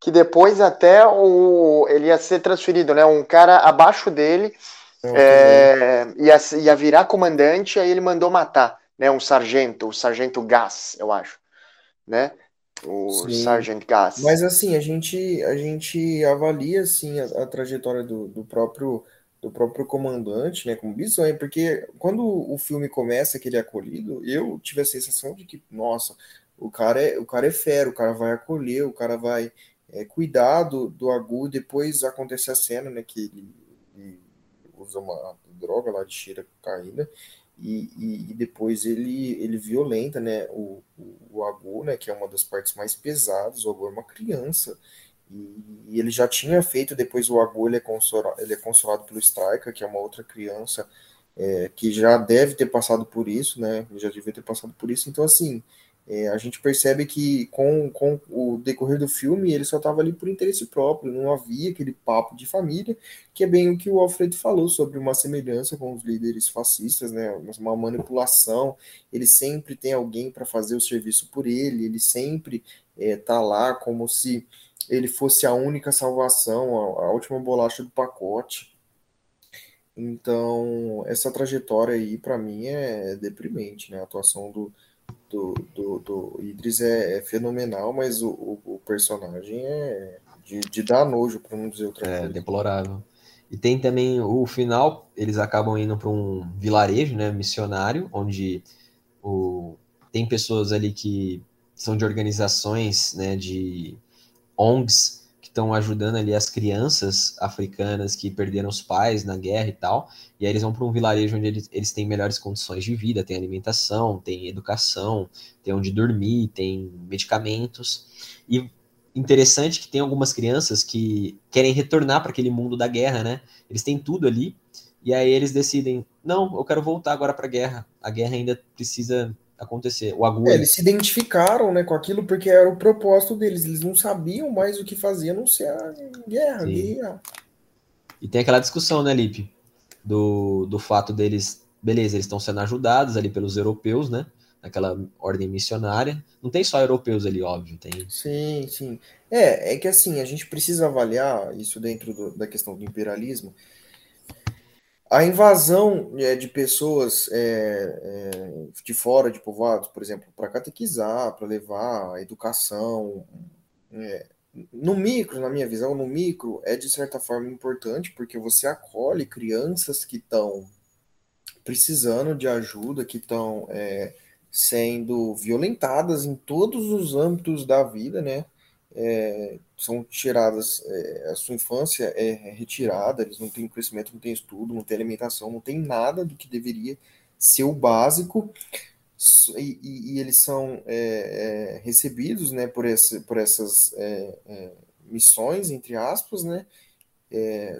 que depois até o, ele ia ser transferido, né, um cara abaixo dele é, ia, ia virar comandante, aí ele mandou matar, né, um sargento, o sargento Gas, eu acho, né, o Sim. Sargent Gas. Mas assim, a gente, a gente avalia assim a, a trajetória do, do próprio do próprio comandante, né, como bizonho, porque quando o filme começa que ele é acolhido, eu tive a sensação de que, nossa, o cara é, o cara é fera, o cara vai acolher, o cara vai é, cuidar do, do Agu, depois acontece a cena, né, que ele, ele usa uma droga lá de cheira cocaína, e, e, e, depois ele, ele violenta, né, o, o, o Agu, né, que é uma das partes mais pesadas, o Agu é uma criança, e, e ele já tinha feito, depois o Agu ele é, consolado, ele é consolado pelo Striker, que é uma outra criança é, que já deve ter passado por isso, né? Já devia ter passado por isso. Então, assim, é, a gente percebe que com, com o decorrer do filme ele só estava ali por interesse próprio, não havia aquele papo de família, que é bem o que o Alfredo falou sobre uma semelhança com os líderes fascistas, né? Uma manipulação. Ele sempre tem alguém para fazer o serviço por ele, ele sempre está é, lá como se ele fosse a única salvação, a, a última bolacha do pacote. Então, essa trajetória aí, para mim, é deprimente, né? A atuação do, do, do, do Idris é, é, fenomenal, mas o, o, o, personagem é de, de dar nojo, para não dizer outra é, coisa. É, deplorável. E tem também o final, eles acabam indo para um vilarejo, né, missionário, onde o, tem pessoas ali que são de organizações, né, de ONGs que estão ajudando ali as crianças africanas que perderam os pais na guerra e tal. E aí eles vão para um vilarejo onde eles, eles têm melhores condições de vida, tem alimentação, tem educação, tem onde dormir, tem medicamentos. E interessante que tem algumas crianças que querem retornar para aquele mundo da guerra, né? Eles têm tudo ali. E aí eles decidem, não, eu quero voltar agora para a guerra. A guerra ainda precisa acontecer. O Agu, é, eles se identificaram né, com aquilo porque era o propósito deles. Eles não sabiam mais o que fazer a não ser a guerra. guerra. E tem aquela discussão, né, Lipe? Do, do fato deles. Beleza, eles estão sendo ajudados ali pelos europeus, né? Naquela ordem missionária. Não tem só europeus ali, óbvio. Tem... Sim, sim. É, é que assim, a gente precisa avaliar isso dentro do, da questão do imperialismo a invasão é, de pessoas é, é, de fora de povoados, por exemplo, para catequizar, para levar a educação, é, no micro, na minha visão, no micro é de certa forma importante porque você acolhe crianças que estão precisando de ajuda, que estão é, sendo violentadas em todos os âmbitos da vida, né? É, são tiradas, é, a sua infância é retirada, eles não têm crescimento, não têm estudo, não têm alimentação, não tem nada do que deveria ser o básico, e, e, e eles são é, é, recebidos né, por, esse, por essas é, é, missões, entre aspas, né?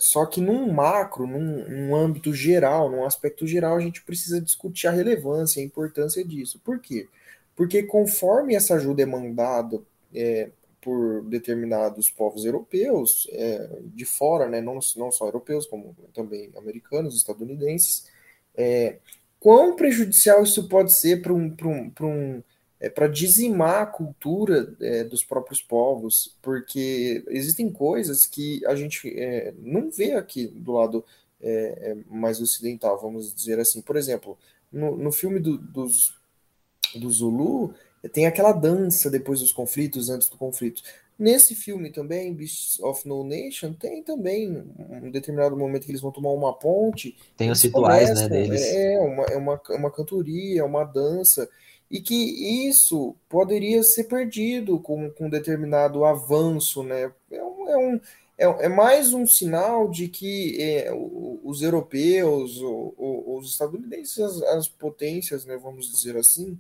só que num macro, num, num âmbito geral, num aspecto geral, a gente precisa discutir a relevância, a importância disso. Por quê? Porque conforme essa ajuda é mandada é, por determinados povos europeus, é, de fora, né, não, não só europeus, como também americanos, estadunidenses, é, quão prejudicial isso pode ser para um, um, um é, dizimar a cultura é, dos próprios povos, porque existem coisas que a gente é, não vê aqui do lado é, é, mais ocidental, vamos dizer assim. Por exemplo, no, no filme do, dos, do Zulu, tem aquela dança depois dos conflitos, antes do conflito. Nesse filme também, Beasts of No Nation, tem também um determinado momento que eles vão tomar uma ponte. Tem os rituais, né, deles. É, uma, é uma, é uma cantoria, é uma dança, e que isso poderia ser perdido com, com determinado avanço, né? É, um, é, um, é, é mais um sinal de que é, os europeus, os estadunidenses, as, as potências, né, vamos dizer assim,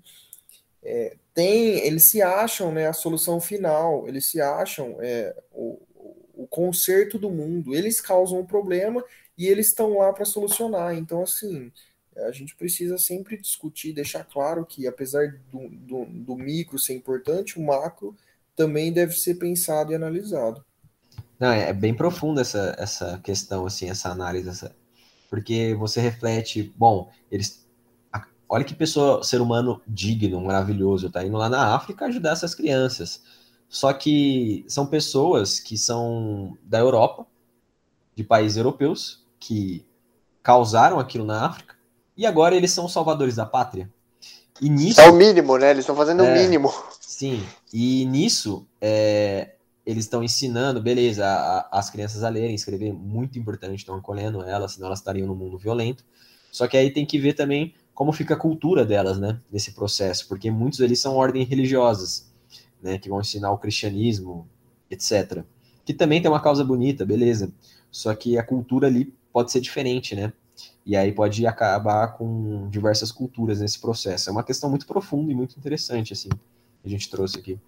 é, tem, eles se acham né, a solução final, eles se acham é, o, o conserto do mundo, eles causam um problema e eles estão lá para solucionar. Então, assim, a gente precisa sempre discutir, deixar claro que, apesar do, do, do micro ser importante, o macro também deve ser pensado e analisado. Não, é bem profunda essa, essa questão, assim, essa análise, essa... porque você reflete, bom, eles Olha que pessoa, ser humano digno, maravilhoso, tá indo lá na África ajudar essas crianças. Só que são pessoas que são da Europa, de países europeus, que causaram aquilo na África, e agora eles são salvadores da pátria. E nisso, é o mínimo, né? Eles estão fazendo é, o mínimo. Sim, e nisso é, eles estão ensinando, beleza, a, a, as crianças a lerem, escrever, muito importante, estão acolhendo elas, senão elas estariam no mundo violento. Só que aí tem que ver também como fica a cultura delas, né, nesse processo, porque muitos deles são ordens religiosas, né, que vão ensinar o cristianismo, etc. Que também tem uma causa bonita, beleza. Só que a cultura ali pode ser diferente, né? E aí pode acabar com diversas culturas nesse processo. É uma questão muito profunda e muito interessante, assim, que a gente trouxe aqui.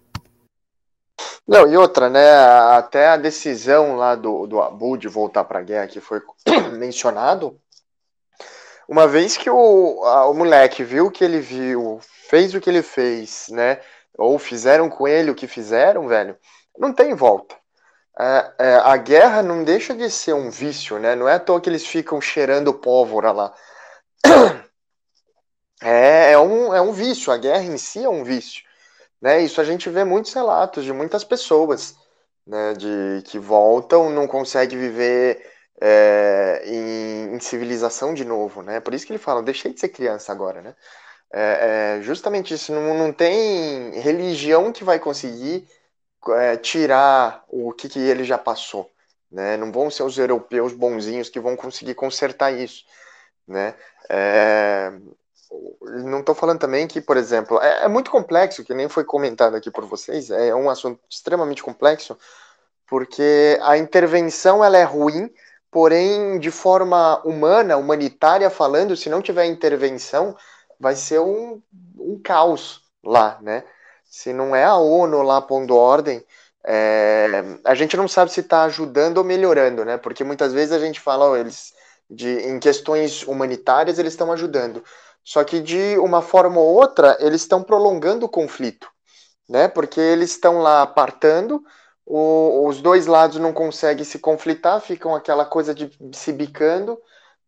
Não, e outra, né? Até a decisão lá do, do Abu de voltar para a guerra, que foi mencionado, uma vez que o, a, o moleque viu o que ele viu, fez o que ele fez, né? Ou fizeram com ele o que fizeram, velho, não tem volta. É, é, a guerra não deixa de ser um vício, né? Não é à toa que eles ficam cheirando pólvora lá. É, é, um, é um vício, a guerra em si é um vício. Né? Isso a gente vê muitos relatos de muitas pessoas né? de que voltam, não conseguem viver é, em, em, civilização de novo, né? Por isso que ele fala, deixei de ser criança agora, né? É, é justamente isso, não, não tem religião que vai conseguir é, tirar o que, que ele já passou, né? Não vão ser os europeus bonzinhos que vão conseguir consertar isso, né? É, não estou falando também que, por exemplo, é, é, muito complexo, que nem foi comentado aqui por vocês, é um assunto extremamente complexo, porque a intervenção ela é ruim porém, de forma humana, humanitária falando, se não tiver intervenção, vai ser um, um caos lá, né? Se não é a ONU lá pondo ordem, é, a gente não sabe se está ajudando ou melhorando, né? Porque muitas vezes a gente fala, oh, eles de, em questões humanitárias eles estão ajudando, só que de uma forma ou outra eles estão prolongando o conflito, né? Porque eles estão lá apartando, o, os dois lados não conseguem se conflitar, ficam aquela coisa de se bicando,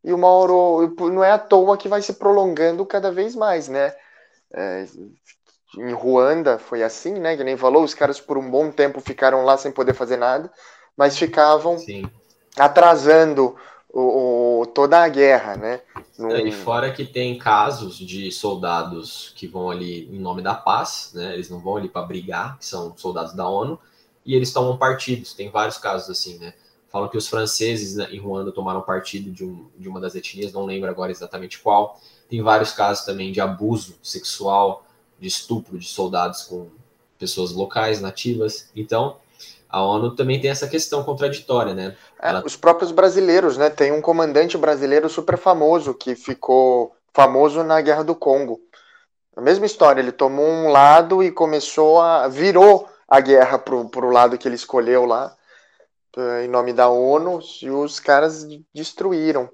e uma hora não é à toa que vai se prolongando cada vez mais, né? É, em Ruanda foi assim, né? Que nem falou, os caras por um bom tempo ficaram lá sem poder fazer nada, mas ficavam Sim. atrasando o, o, toda a guerra, né? No... E fora que tem casos de soldados que vão ali em nome da paz, né? Eles não vão ali para brigar, que são soldados da ONU, e eles tomam partidos. Tem vários casos assim, né? Falam que os franceses né, em Ruanda tomaram partido de, um, de uma das etnias, não lembro agora exatamente qual. Tem vários casos também de abuso sexual, de estupro de soldados com pessoas locais, nativas. Então, a ONU também tem essa questão contraditória, né? É, Ela... Os próprios brasileiros, né? Tem um comandante brasileiro super famoso que ficou famoso na Guerra do Congo. A mesma história, ele tomou um lado e começou a. virou a guerra pro, pro lado que ele escolheu lá, em nome da ONU, e os caras destruíram.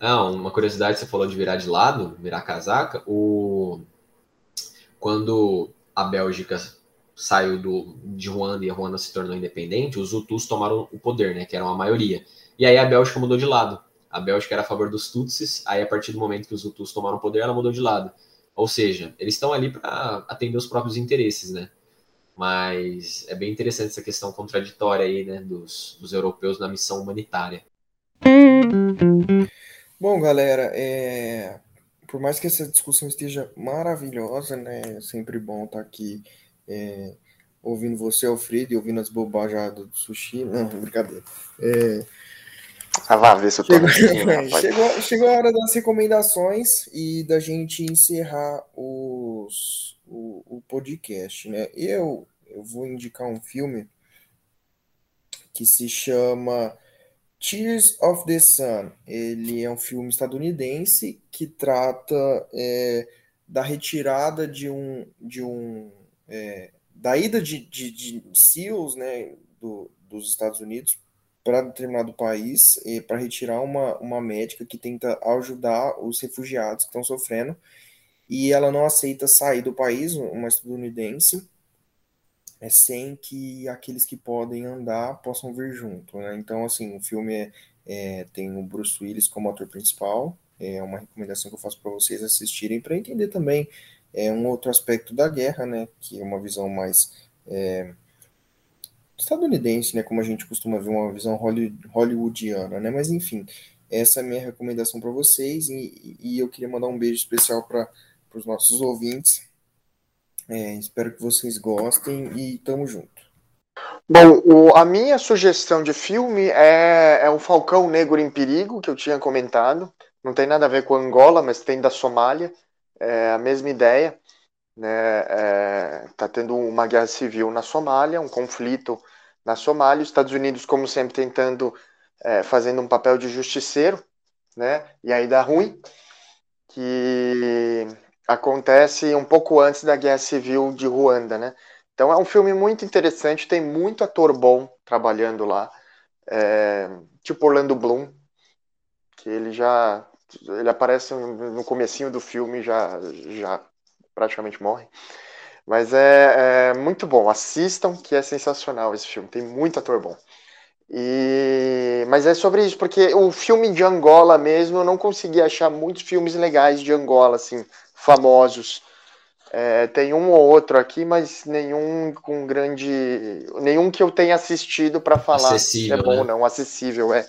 Não, uma curiosidade, você falou de virar de lado, virar casaca, o... quando a Bélgica saiu do, de Ruanda e a Ruanda se tornou independente, os Hutus tomaram o poder, né, que eram a maioria. E aí a Bélgica mudou de lado. A Bélgica era a favor dos Tutsis, aí a partir do momento que os Hutus tomaram o poder, ela mudou de lado. Ou seja, eles estão ali para atender os próprios interesses, né? Mas é bem interessante essa questão contraditória aí, né, dos, dos europeus na missão humanitária. Bom, galera, é... por mais que essa discussão esteja maravilhosa, né, é sempre bom estar aqui é... ouvindo você, Alfredo, e ouvindo as bobagens do sushi. Não, brincadeira. É... Ah, vá ver se eu tô chegou, chegou, chegou, a hora das recomendações e da gente encerrar os, o, o podcast, né? Eu, eu vou indicar um filme que se chama Tears of the Sun. Ele é um filme estadunidense que trata é, da retirada de um, de um é, da ida de, de, de SEALs, né, do, dos Estados Unidos para determinado país para retirar uma, uma médica que tenta ajudar os refugiados que estão sofrendo e ela não aceita sair do país, uma estadunidense, é, sem que aqueles que podem andar possam vir junto. Né? Então, assim, o filme é, é, tem o Bruce Willis como ator principal, é uma recomendação que eu faço para vocês assistirem para entender também é, um outro aspecto da guerra, né? que é uma visão mais é, estadunidense, né, como a gente costuma ver uma visão hollywoodiana, né, mas enfim, essa é a minha recomendação para vocês e, e, eu queria mandar um beijo especial para os nossos ouvintes. É, espero que vocês gostem e tamo junto. Bom, o, a minha sugestão de filme é, é o Falcão Negro em Perigo, que eu tinha comentado. Não tem nada a ver com Angola, mas tem da Somália. É a mesma ideia. Né? É, tá tendo uma guerra civil na Somália, um conflito na Somália, os Estados Unidos, como sempre, tentando, é, fazendo um papel de justiceiro, né? E aí dá ruim, que acontece um pouco antes da Guerra Civil de Ruanda, né? Então é um filme muito interessante, tem muito ator bom trabalhando lá, é, tipo Orlando Bloom, que ele já ele aparece no comecinho do filme já já praticamente morre. Mas é, é, muito bom. Assistam, que é sensacional esse filme. Tem muito ator bom. E... Mas é sobre isso, porque o filme de Angola mesmo, eu não consegui achar muitos filmes legais de Angola, assim, famosos. É, tem um ou outro aqui, mas nenhum com grande. Nenhum que eu tenha assistido para falar acessível, se é bom né? ou não. Acessível, é.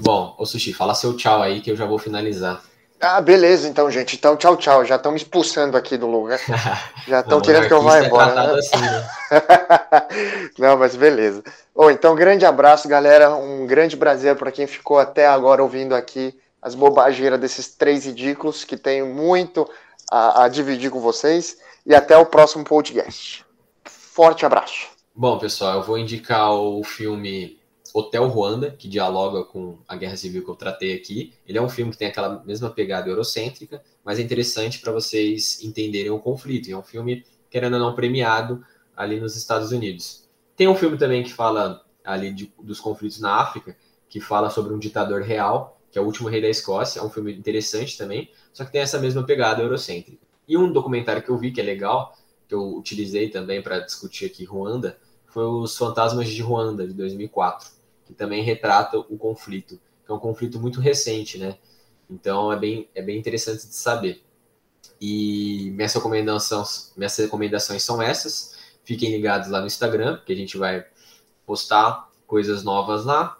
Bom, ô Sushi, fala seu tchau aí que eu já vou finalizar. Ah, beleza, então, gente. Então, tchau, tchau. Já estão me expulsando aqui do lugar. Já estão querendo que eu vá embora. É assim, né? Não, mas beleza. Bom, então, grande abraço, galera. Um grande prazer para quem ficou até agora ouvindo aqui as bobageiras desses três ridículos, que tenho muito a, a dividir com vocês. E até o próximo podcast. Forte abraço. Bom, pessoal, eu vou indicar o filme Hotel Ruanda, que dialoga com a guerra civil que eu tratei aqui. Ele é um filme que tem aquela mesma pegada eurocêntrica, mas é interessante para vocês entenderem o conflito. é um filme, querendo ou não, premiado ali nos Estados Unidos. Tem um filme também que fala ali de, dos conflitos na África, que fala sobre um ditador real, que é o último rei da Escócia. É um filme interessante também, só que tem essa mesma pegada eurocêntrica. E um documentário que eu vi que é legal, que eu utilizei também para discutir aqui Ruanda, foi Os Fantasmas de Ruanda, de 2004 que também retrata o conflito, que é um conflito muito recente, né? Então é bem, é bem interessante de saber. E minhas recomendações, minhas recomendações são essas. Fiquem ligados lá no Instagram, que a gente vai postar coisas novas lá.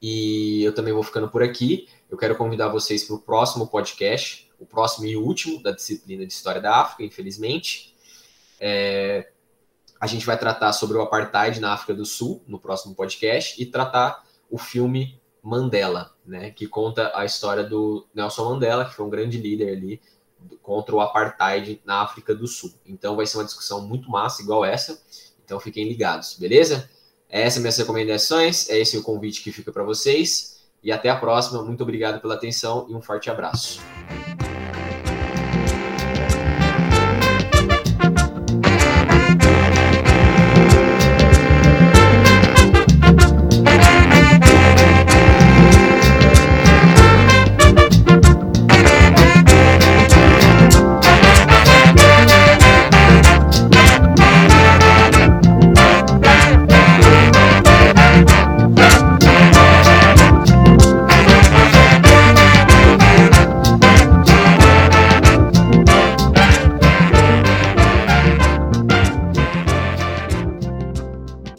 E eu também vou ficando por aqui. Eu quero convidar vocês para o próximo podcast, o próximo e último da disciplina de História da África, infelizmente. É, a gente vai tratar sobre o apartheid na África do Sul no próximo podcast e tratar o filme Mandela, né, que conta a história do Nelson Mandela, que foi um grande líder ali contra o apartheid na África do Sul. Então vai ser uma discussão muito massa, igual essa. Então fiquem ligados, beleza? Essas são minhas recomendações, é esse o convite que fica para vocês. E até a próxima. Muito obrigado pela atenção e um forte abraço.